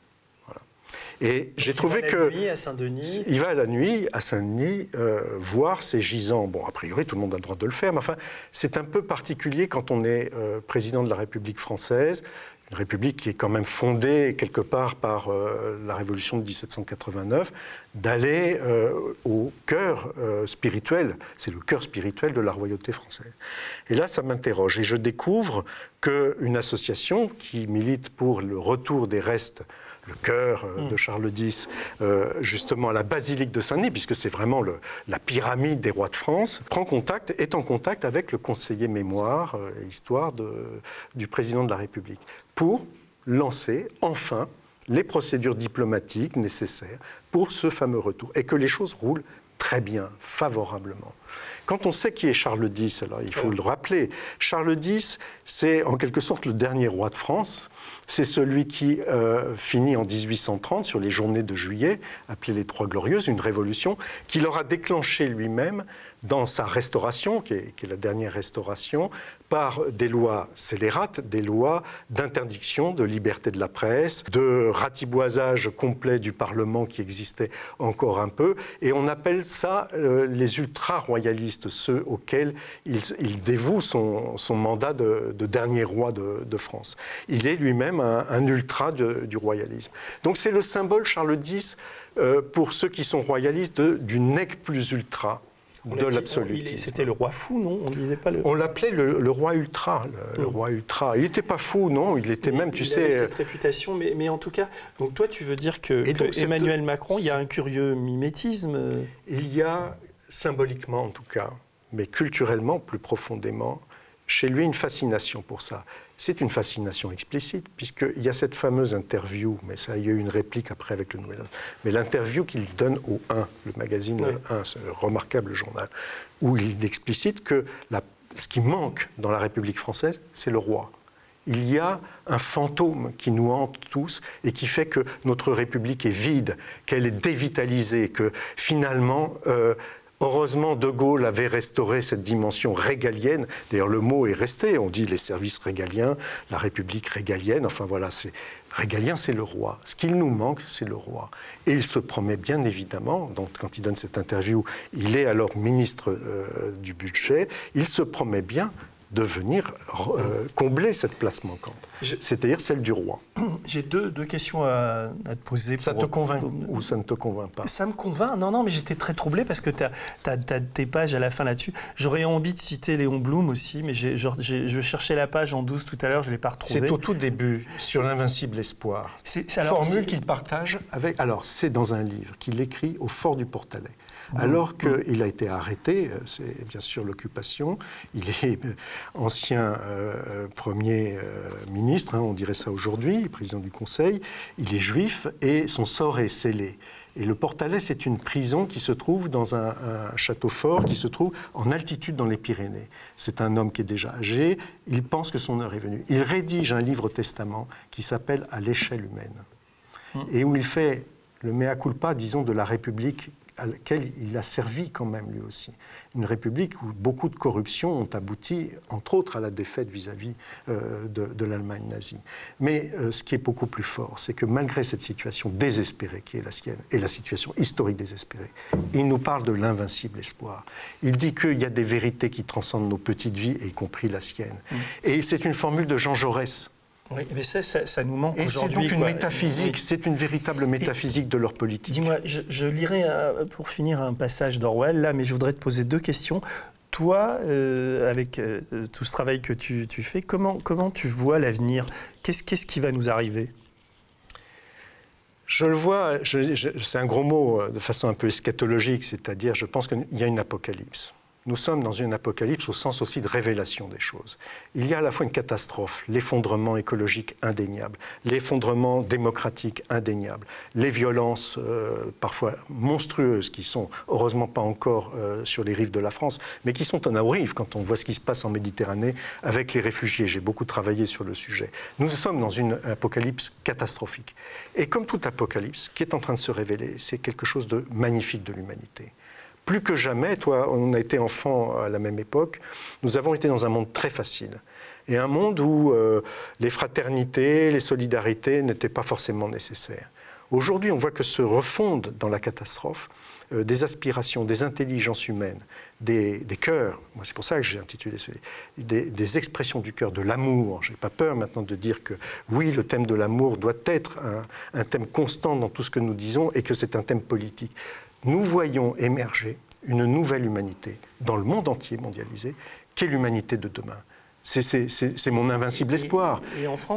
Et j'ai trouvé que. Nuit à Saint-Denis. Il va à la nuit à Saint-Denis euh, voir ces gisants. Bon, a priori, tout le monde a le droit de le faire, mais enfin, c'est un peu particulier quand on est euh, président de la République française, une république qui est quand même fondée quelque part par euh, la révolution de 1789, d'aller au cœur spirituel, c'est le cœur spirituel de la royauté française. Et là, ça m'interroge et je découvre qu'une association qui milite pour le retour des restes le cœur euh, de mm. Charles X, euh, justement à la basilique de Saint-Denis, puisque c'est vraiment le, la pyramide des rois de France, prend contact, est en contact avec le conseiller mémoire euh, et histoire de, du président de la République, pour lancer enfin les procédures diplomatiques nécessaires pour ce fameux retour, et que les choses roulent très bien, favorablement. Quand on sait qui est Charles X, alors il faut le rappeler, Charles X, c'est en quelque sorte le dernier roi de France. C'est celui qui euh, finit en 1830 sur les journées de juillet, appelées les Trois Glorieuses, une révolution qui leur a déclenché lui-même dans sa restauration, qui est, la dernière restauration, par des lois scélérates, des lois d'interdiction de liberté de la presse, de ratiboisage complet du Parlement qui existait encore un peu, et on appelle ça euh, les ultra-royalistes, ceux auxquels il, dévoue son, mandat de, dernier roi de, France. Il est lui-même un, ultra du royalisme. Donc c'est le symbole, Charles X, euh, pour ceux qui sont royalistes, du nec plus ultra de l'absolutisme. C'était le roi fou, non On disait pas le... On l'appelait le, roi ultra, le, hmm. roi ultra. Il n'était pas fou, non Il était même, tu sais... cette réputation, mais, mais, en tout cas, donc toi, tu veux dire que, Emmanuel Macron, il y a un curieux mimétisme Il y a, symboliquement en tout cas, mais culturellement plus profondément, chez lui une fascination pour ça. C'est une fascination explicite, puisqu'il y a cette fameuse interview, mais ça, il y a eu une réplique après avec le Nouvel mais l'interview qu'il donne au 1, le magazine 1, ce remarquable journal, où il explicite que ce qui manque dans la République française, c'est le roi. Il y a un fantôme qui nous hante tous et qui fait que notre République est vide, qu'elle est dévitalisée, que finalement, euh, Heureusement, De Gaulle avait restauré cette dimension régalienne. D'ailleurs, le mot est resté. On dit les services régaliens, la République régalienne. Enfin voilà, c'est régalien, c'est le roi. Ce qu'il nous manque, c'est le roi. Et il se promet bien évidemment, donc, quand il donne cette interview, il est alors ministre euh, du budget, il se promet bien de venir euh, combler cette place manquante, c'est-à-dire celle du roi. *clears throat* J'ai deux, deux, questions à, te poser. Ça te convainc ou ça ne te convainc pas? Ça me convainc. Non, non, mais j'étais très troublé parce que tu as, as, tes pages à la fin là-dessus. J'aurais envie de citer Léon Blum aussi, mais je cherchais la page en 12 tout à l'heure, je ne l'ai pas retrouvée. C'est au tout début, sur l'invincible espoir. C'est formule qu'il partage avec. Alors, c'est dans un livre qu'il écrit au fort du Portalet. Alors qu'il a été arrêté, euh, c'est bien sûr l'occupation, il est euh, *laughs* ancien euh, Premier ministre, hein, on dirait ça aujourd'hui, président du Conseil, il est juif et son sort est scellé. Et le Portalet, c'est une prison qui se trouve dans un, château fort, qui se trouve en altitude dans les Pyrénées. C'est un homme qui est déjà âgé, il pense que son heure est venue. Il rédige un livre testament qui s'appelle À l'échelle humaine, hum. et où il fait le mea culpa, disons, de la République à laquelle il a servi quand même lui aussi. Une république où beaucoup de corruptions ont abouti, entre autres, à la défaite vis-à-vis euh, de, l'Allemagne nazie. Mais euh, ce qui est beaucoup plus fort, c'est que malgré cette situation désespérée qui est la sienne, et la situation historique désespérée, il nous parle de l'invincible espoir. Il dit qu'il y a des vérités qui transcendent nos petites vies, y compris la sienne. Mmh. Et c'est une formule de Jean Jaurès oui, mais ça, ça, nous manque aujourd'hui. C'est donc une métaphysique, c'est une véritable métaphysique de leur politique. Dis-moi, je, lirai euh, pour finir un passage d'Orwell, là, mais je voudrais te poser deux questions. Toi, euh, avec euh, tout ce travail que tu, fais, comment, comment tu vois l'avenir? Qu'est-ce qu'est-ce qui va nous arriver? Je le vois, c'est un gros mot de façon un peu eschatologique, c'est-à-dire je pense qu'il y a une apocalypse nous sommes dans une apocalypse au sens aussi de révélation des choses. Il y a à la fois une catastrophe, l'effondrement écologique indéniable, l'effondrement démocratique indéniable, les violences euh, parfois monstrueuses qui sont heureusement pas encore euh, sur les rives de la France, mais qui sont en arrive quand on voit ce qui se passe en Méditerranée avec les réfugiés. J'ai beaucoup travaillé sur le sujet. Nous sommes dans une apocalypse catastrophique. Et comme toute apocalypse, ce qui est en train de se révéler, c'est quelque chose de magnifique de l'humanité plus que jamais, toi, on a été enfant à la même époque, nous avons été dans un monde très facile. Et un monde où euh, les fraternités, les solidarités n'étaient pas forcément nécessaires. Aujourd'hui, on voit que se refondent dans la catastrophe euh, des aspirations, des intelligences humaines, des, cœurs. Moi, c'est pour ça que j'ai intitulé ce des, des, expressions du cœur, de l'amour. Je n'ai pas peur maintenant de dire que oui, le thème de l'amour doit être un, un thème constant dans tout ce que nous disons et que c'est un thème politique nous voyons émerger une nouvelle humanité dans le monde entier mondialisé, qu'est l'humanité de demain. C'est mon invincible espoir.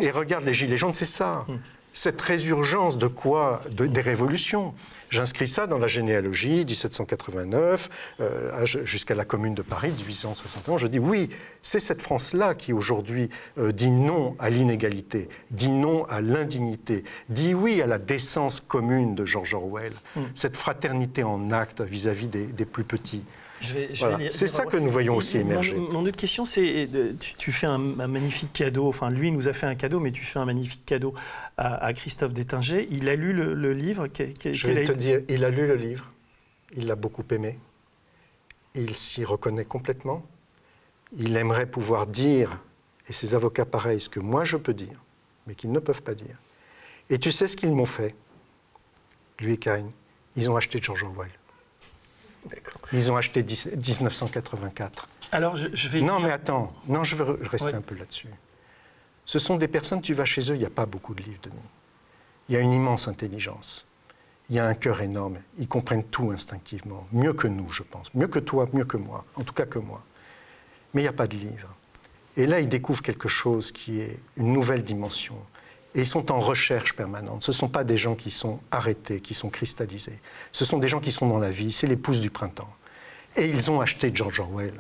Et, regarde les Gilets jaunes, c'est ça. Hum cette résurgence de quoi Des révolutions. J'inscris ça dans la généalogie, 1789, euh, jusqu'à la Commune de Paris, division en 61. Je dis oui, c'est cette France-là qui aujourd'hui euh, dit non à l'inégalité, dit non à l'indignité, dit oui à la décence commune de George Orwell, hmm. cette fraternité en acte vis-à-vis des plus petits. C'est ça que nous voyons aussi émerger. Mon, autre question, c'est tu, fais un, magnifique cadeau. Enfin, lui nous a fait un cadeau, mais tu fais un magnifique cadeau à, Christophe Détinger. Il a lu le, livre. Je vais te dire, il a lu le livre. Il l'a beaucoup aimé. Il s'y reconnaît complètement. Il aimerait pouvoir dire, et ses avocats pareil, ce que moi je peux dire, mais qu'ils ne peuvent pas dire. Et tu sais ce qu'ils m'ont fait, lui et Karine? Ils ont acheté George Orwell. Ils ont acheté 1984. Alors, je, vais. Non, mais attends. Non, je veux rester un peu là-dessus. Ce sont des personnes, tu vas chez eux, il n'y a pas beaucoup de livres de nuit. Il y a une immense intelligence. Il y a un cœur énorme. Ils comprennent tout instinctivement. Mieux que nous, je pense. Mieux que toi, mieux que moi. En tout cas que moi. Mais il n'y a pas de livre. Et là, ils découvrent quelque chose qui est une nouvelle dimension. Et ils sont en recherche permanente. Ce ne sont pas des gens qui sont arrêtés, qui sont cristallisés. Ce sont des gens qui sont dans la vie. C'est les pousses du printemps. Et ils ont acheté George Orwell.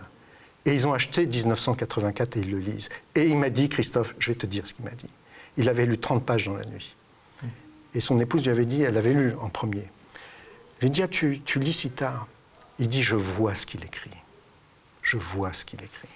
Et ils ont acheté 1984 et ils le lisent. Et il m'a dit, Christophe, je vais te dire ce qu'il m'a dit. Il avait lu 30 pages dans la nuit. Et son épouse lui avait dit, elle avait lu en premier. Il lui dit, ah, tu, tu lis si tard Il dit, je vois ce qu'il écrit. Je vois ce qu'il écrit.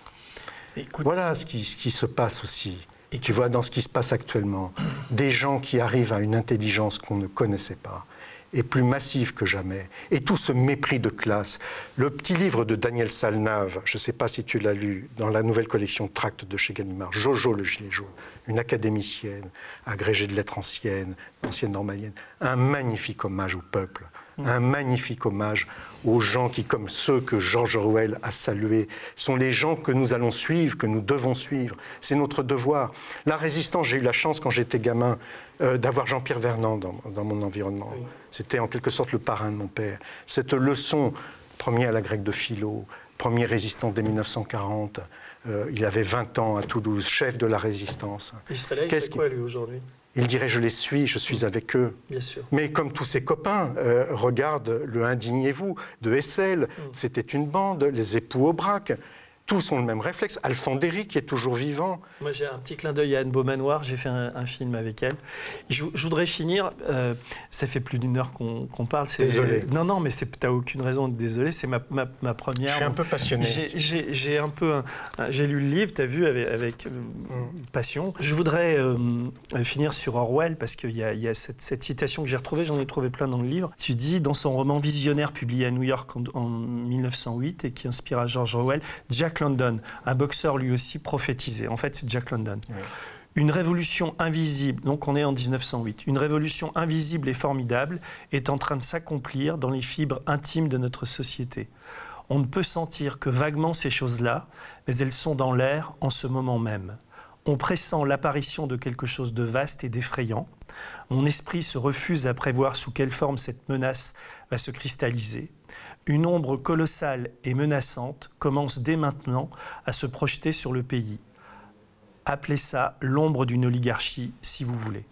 voilà ce qui, ce qui se passe aussi et tu vois dans ce qui se passe actuellement, des gens qui arrivent à une intelligence qu'on ne connaissait pas, et plus massive que jamais, et tout ce mépris de classe. Le petit livre de Daniel Salnave, je ne sais pas si tu l'as lu, dans la nouvelle collection Tracts de chez Gallimard, Jojo le gilet jaune, une académicienne, agrégée de lettres anciennes, ancienne normalienne, un magnifique hommage au peuple. Un magnifique hommage aux gens qui, comme ceux que George Orwell a salués, sont les gens que nous allons suivre, que nous devons suivre. C'est notre devoir. La résistance, j'ai eu la chance quand j'étais gamin euh, d'avoir Jean-Pierre Vernant dans, mon environnement. C'était en quelque sorte le parrain de mon père. Cette leçon, premier à la grecque de philo, premier résistant dès 1940, euh, il avait 20 ans à Toulouse, chef de la résistance. Qu'est-ce qu'il quoi lui aujourd'hui? Il dirait je les suis, je suis avec eux. Bien sûr. Mais comme tous ses copains, euh, regarde le Indignez-vous de Hessel, mm. c'était une bande, les époux au braque tous ont le même réflexe. Alfandéry, qui est toujours vivant. Moi, j'ai un petit clin d'œil à Anne Beaumanoir. J'ai fait un, film avec elle. Je, voudrais finir. Euh, ça fait plus d'une heure qu'on parle. Désolé. non, non, mais tu n'as aucune raison de désolé. C'est ma, ma, première. Je suis un peu passionné. J'ai un peu. J'ai lu le livre, tu as vu, avec, avec euh, mm. passion. Je voudrais euh, finir sur Orwell, parce qu'il y, y a, cette, cette citation que j'ai retrouvée. J'en ai trouvé plein dans le livre. Tu dis, dans son roman Visionnaire, publié à New York en, en 1908 et qui inspira George Orwell, Jack London, un boxeur lui aussi prophétisé. En fait, c'est Jack London. Une révolution invisible, donc on est en 1908, une révolution invisible et formidable est en train de s'accomplir dans les fibres intimes de notre société. On ne peut sentir que vaguement ces choses-là, mais elles sont dans l'air en ce moment même. On pressent l'apparition de quelque chose de vaste et d'effrayant. Mon esprit se refuse à prévoir sous quelle forme cette menace va se cristalliser une ombre colossale et menaçante commence dès maintenant à se projeter sur le pays. Appelez ça l'ombre d'une oligarchie, si vous voulez.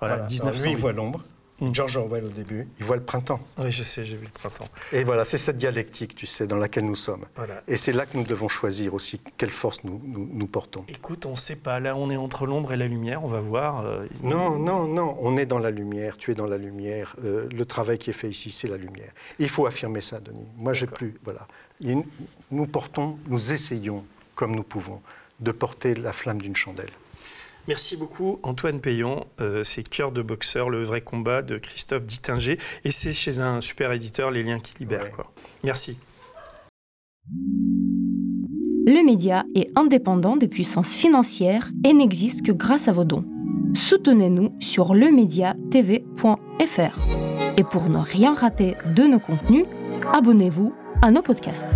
Voilà, lui, il voit l'ombre. Mm. George Orwell au début, il voit le printemps. Oui, je sais, j'ai vu le printemps. Et voilà, c'est cette dialectique, tu sais, dans laquelle nous sommes. Et c'est là que nous devons choisir aussi quelle force nous, nous, portons. Écoute, on ne sait pas. Là, on est entre l'ombre et la lumière, on va voir. Euh, non, non, non, on est dans la lumière, tu es dans la lumière. Euh, le travail qui est fait ici, c'est la lumière. Il faut affirmer ça, Denis. Moi, j'ai plus. Voilà. nous portons, nous essayons, comme nous pouvons, de porter la flamme d'une chandelle. Merci beaucoup Antoine Payon. Euh, c'est Cœur de boxeur, le vrai combat de Christophe Dittinger. Et c'est chez un super éditeur, Les Liens qui libèrent. Merci. Le média est indépendant des puissances financières et n'existe que grâce à vos dons. Soutenez-nous sur lemediatv.fr. Et pour ne rien rater de nos contenus, abonnez-vous à nos podcasts.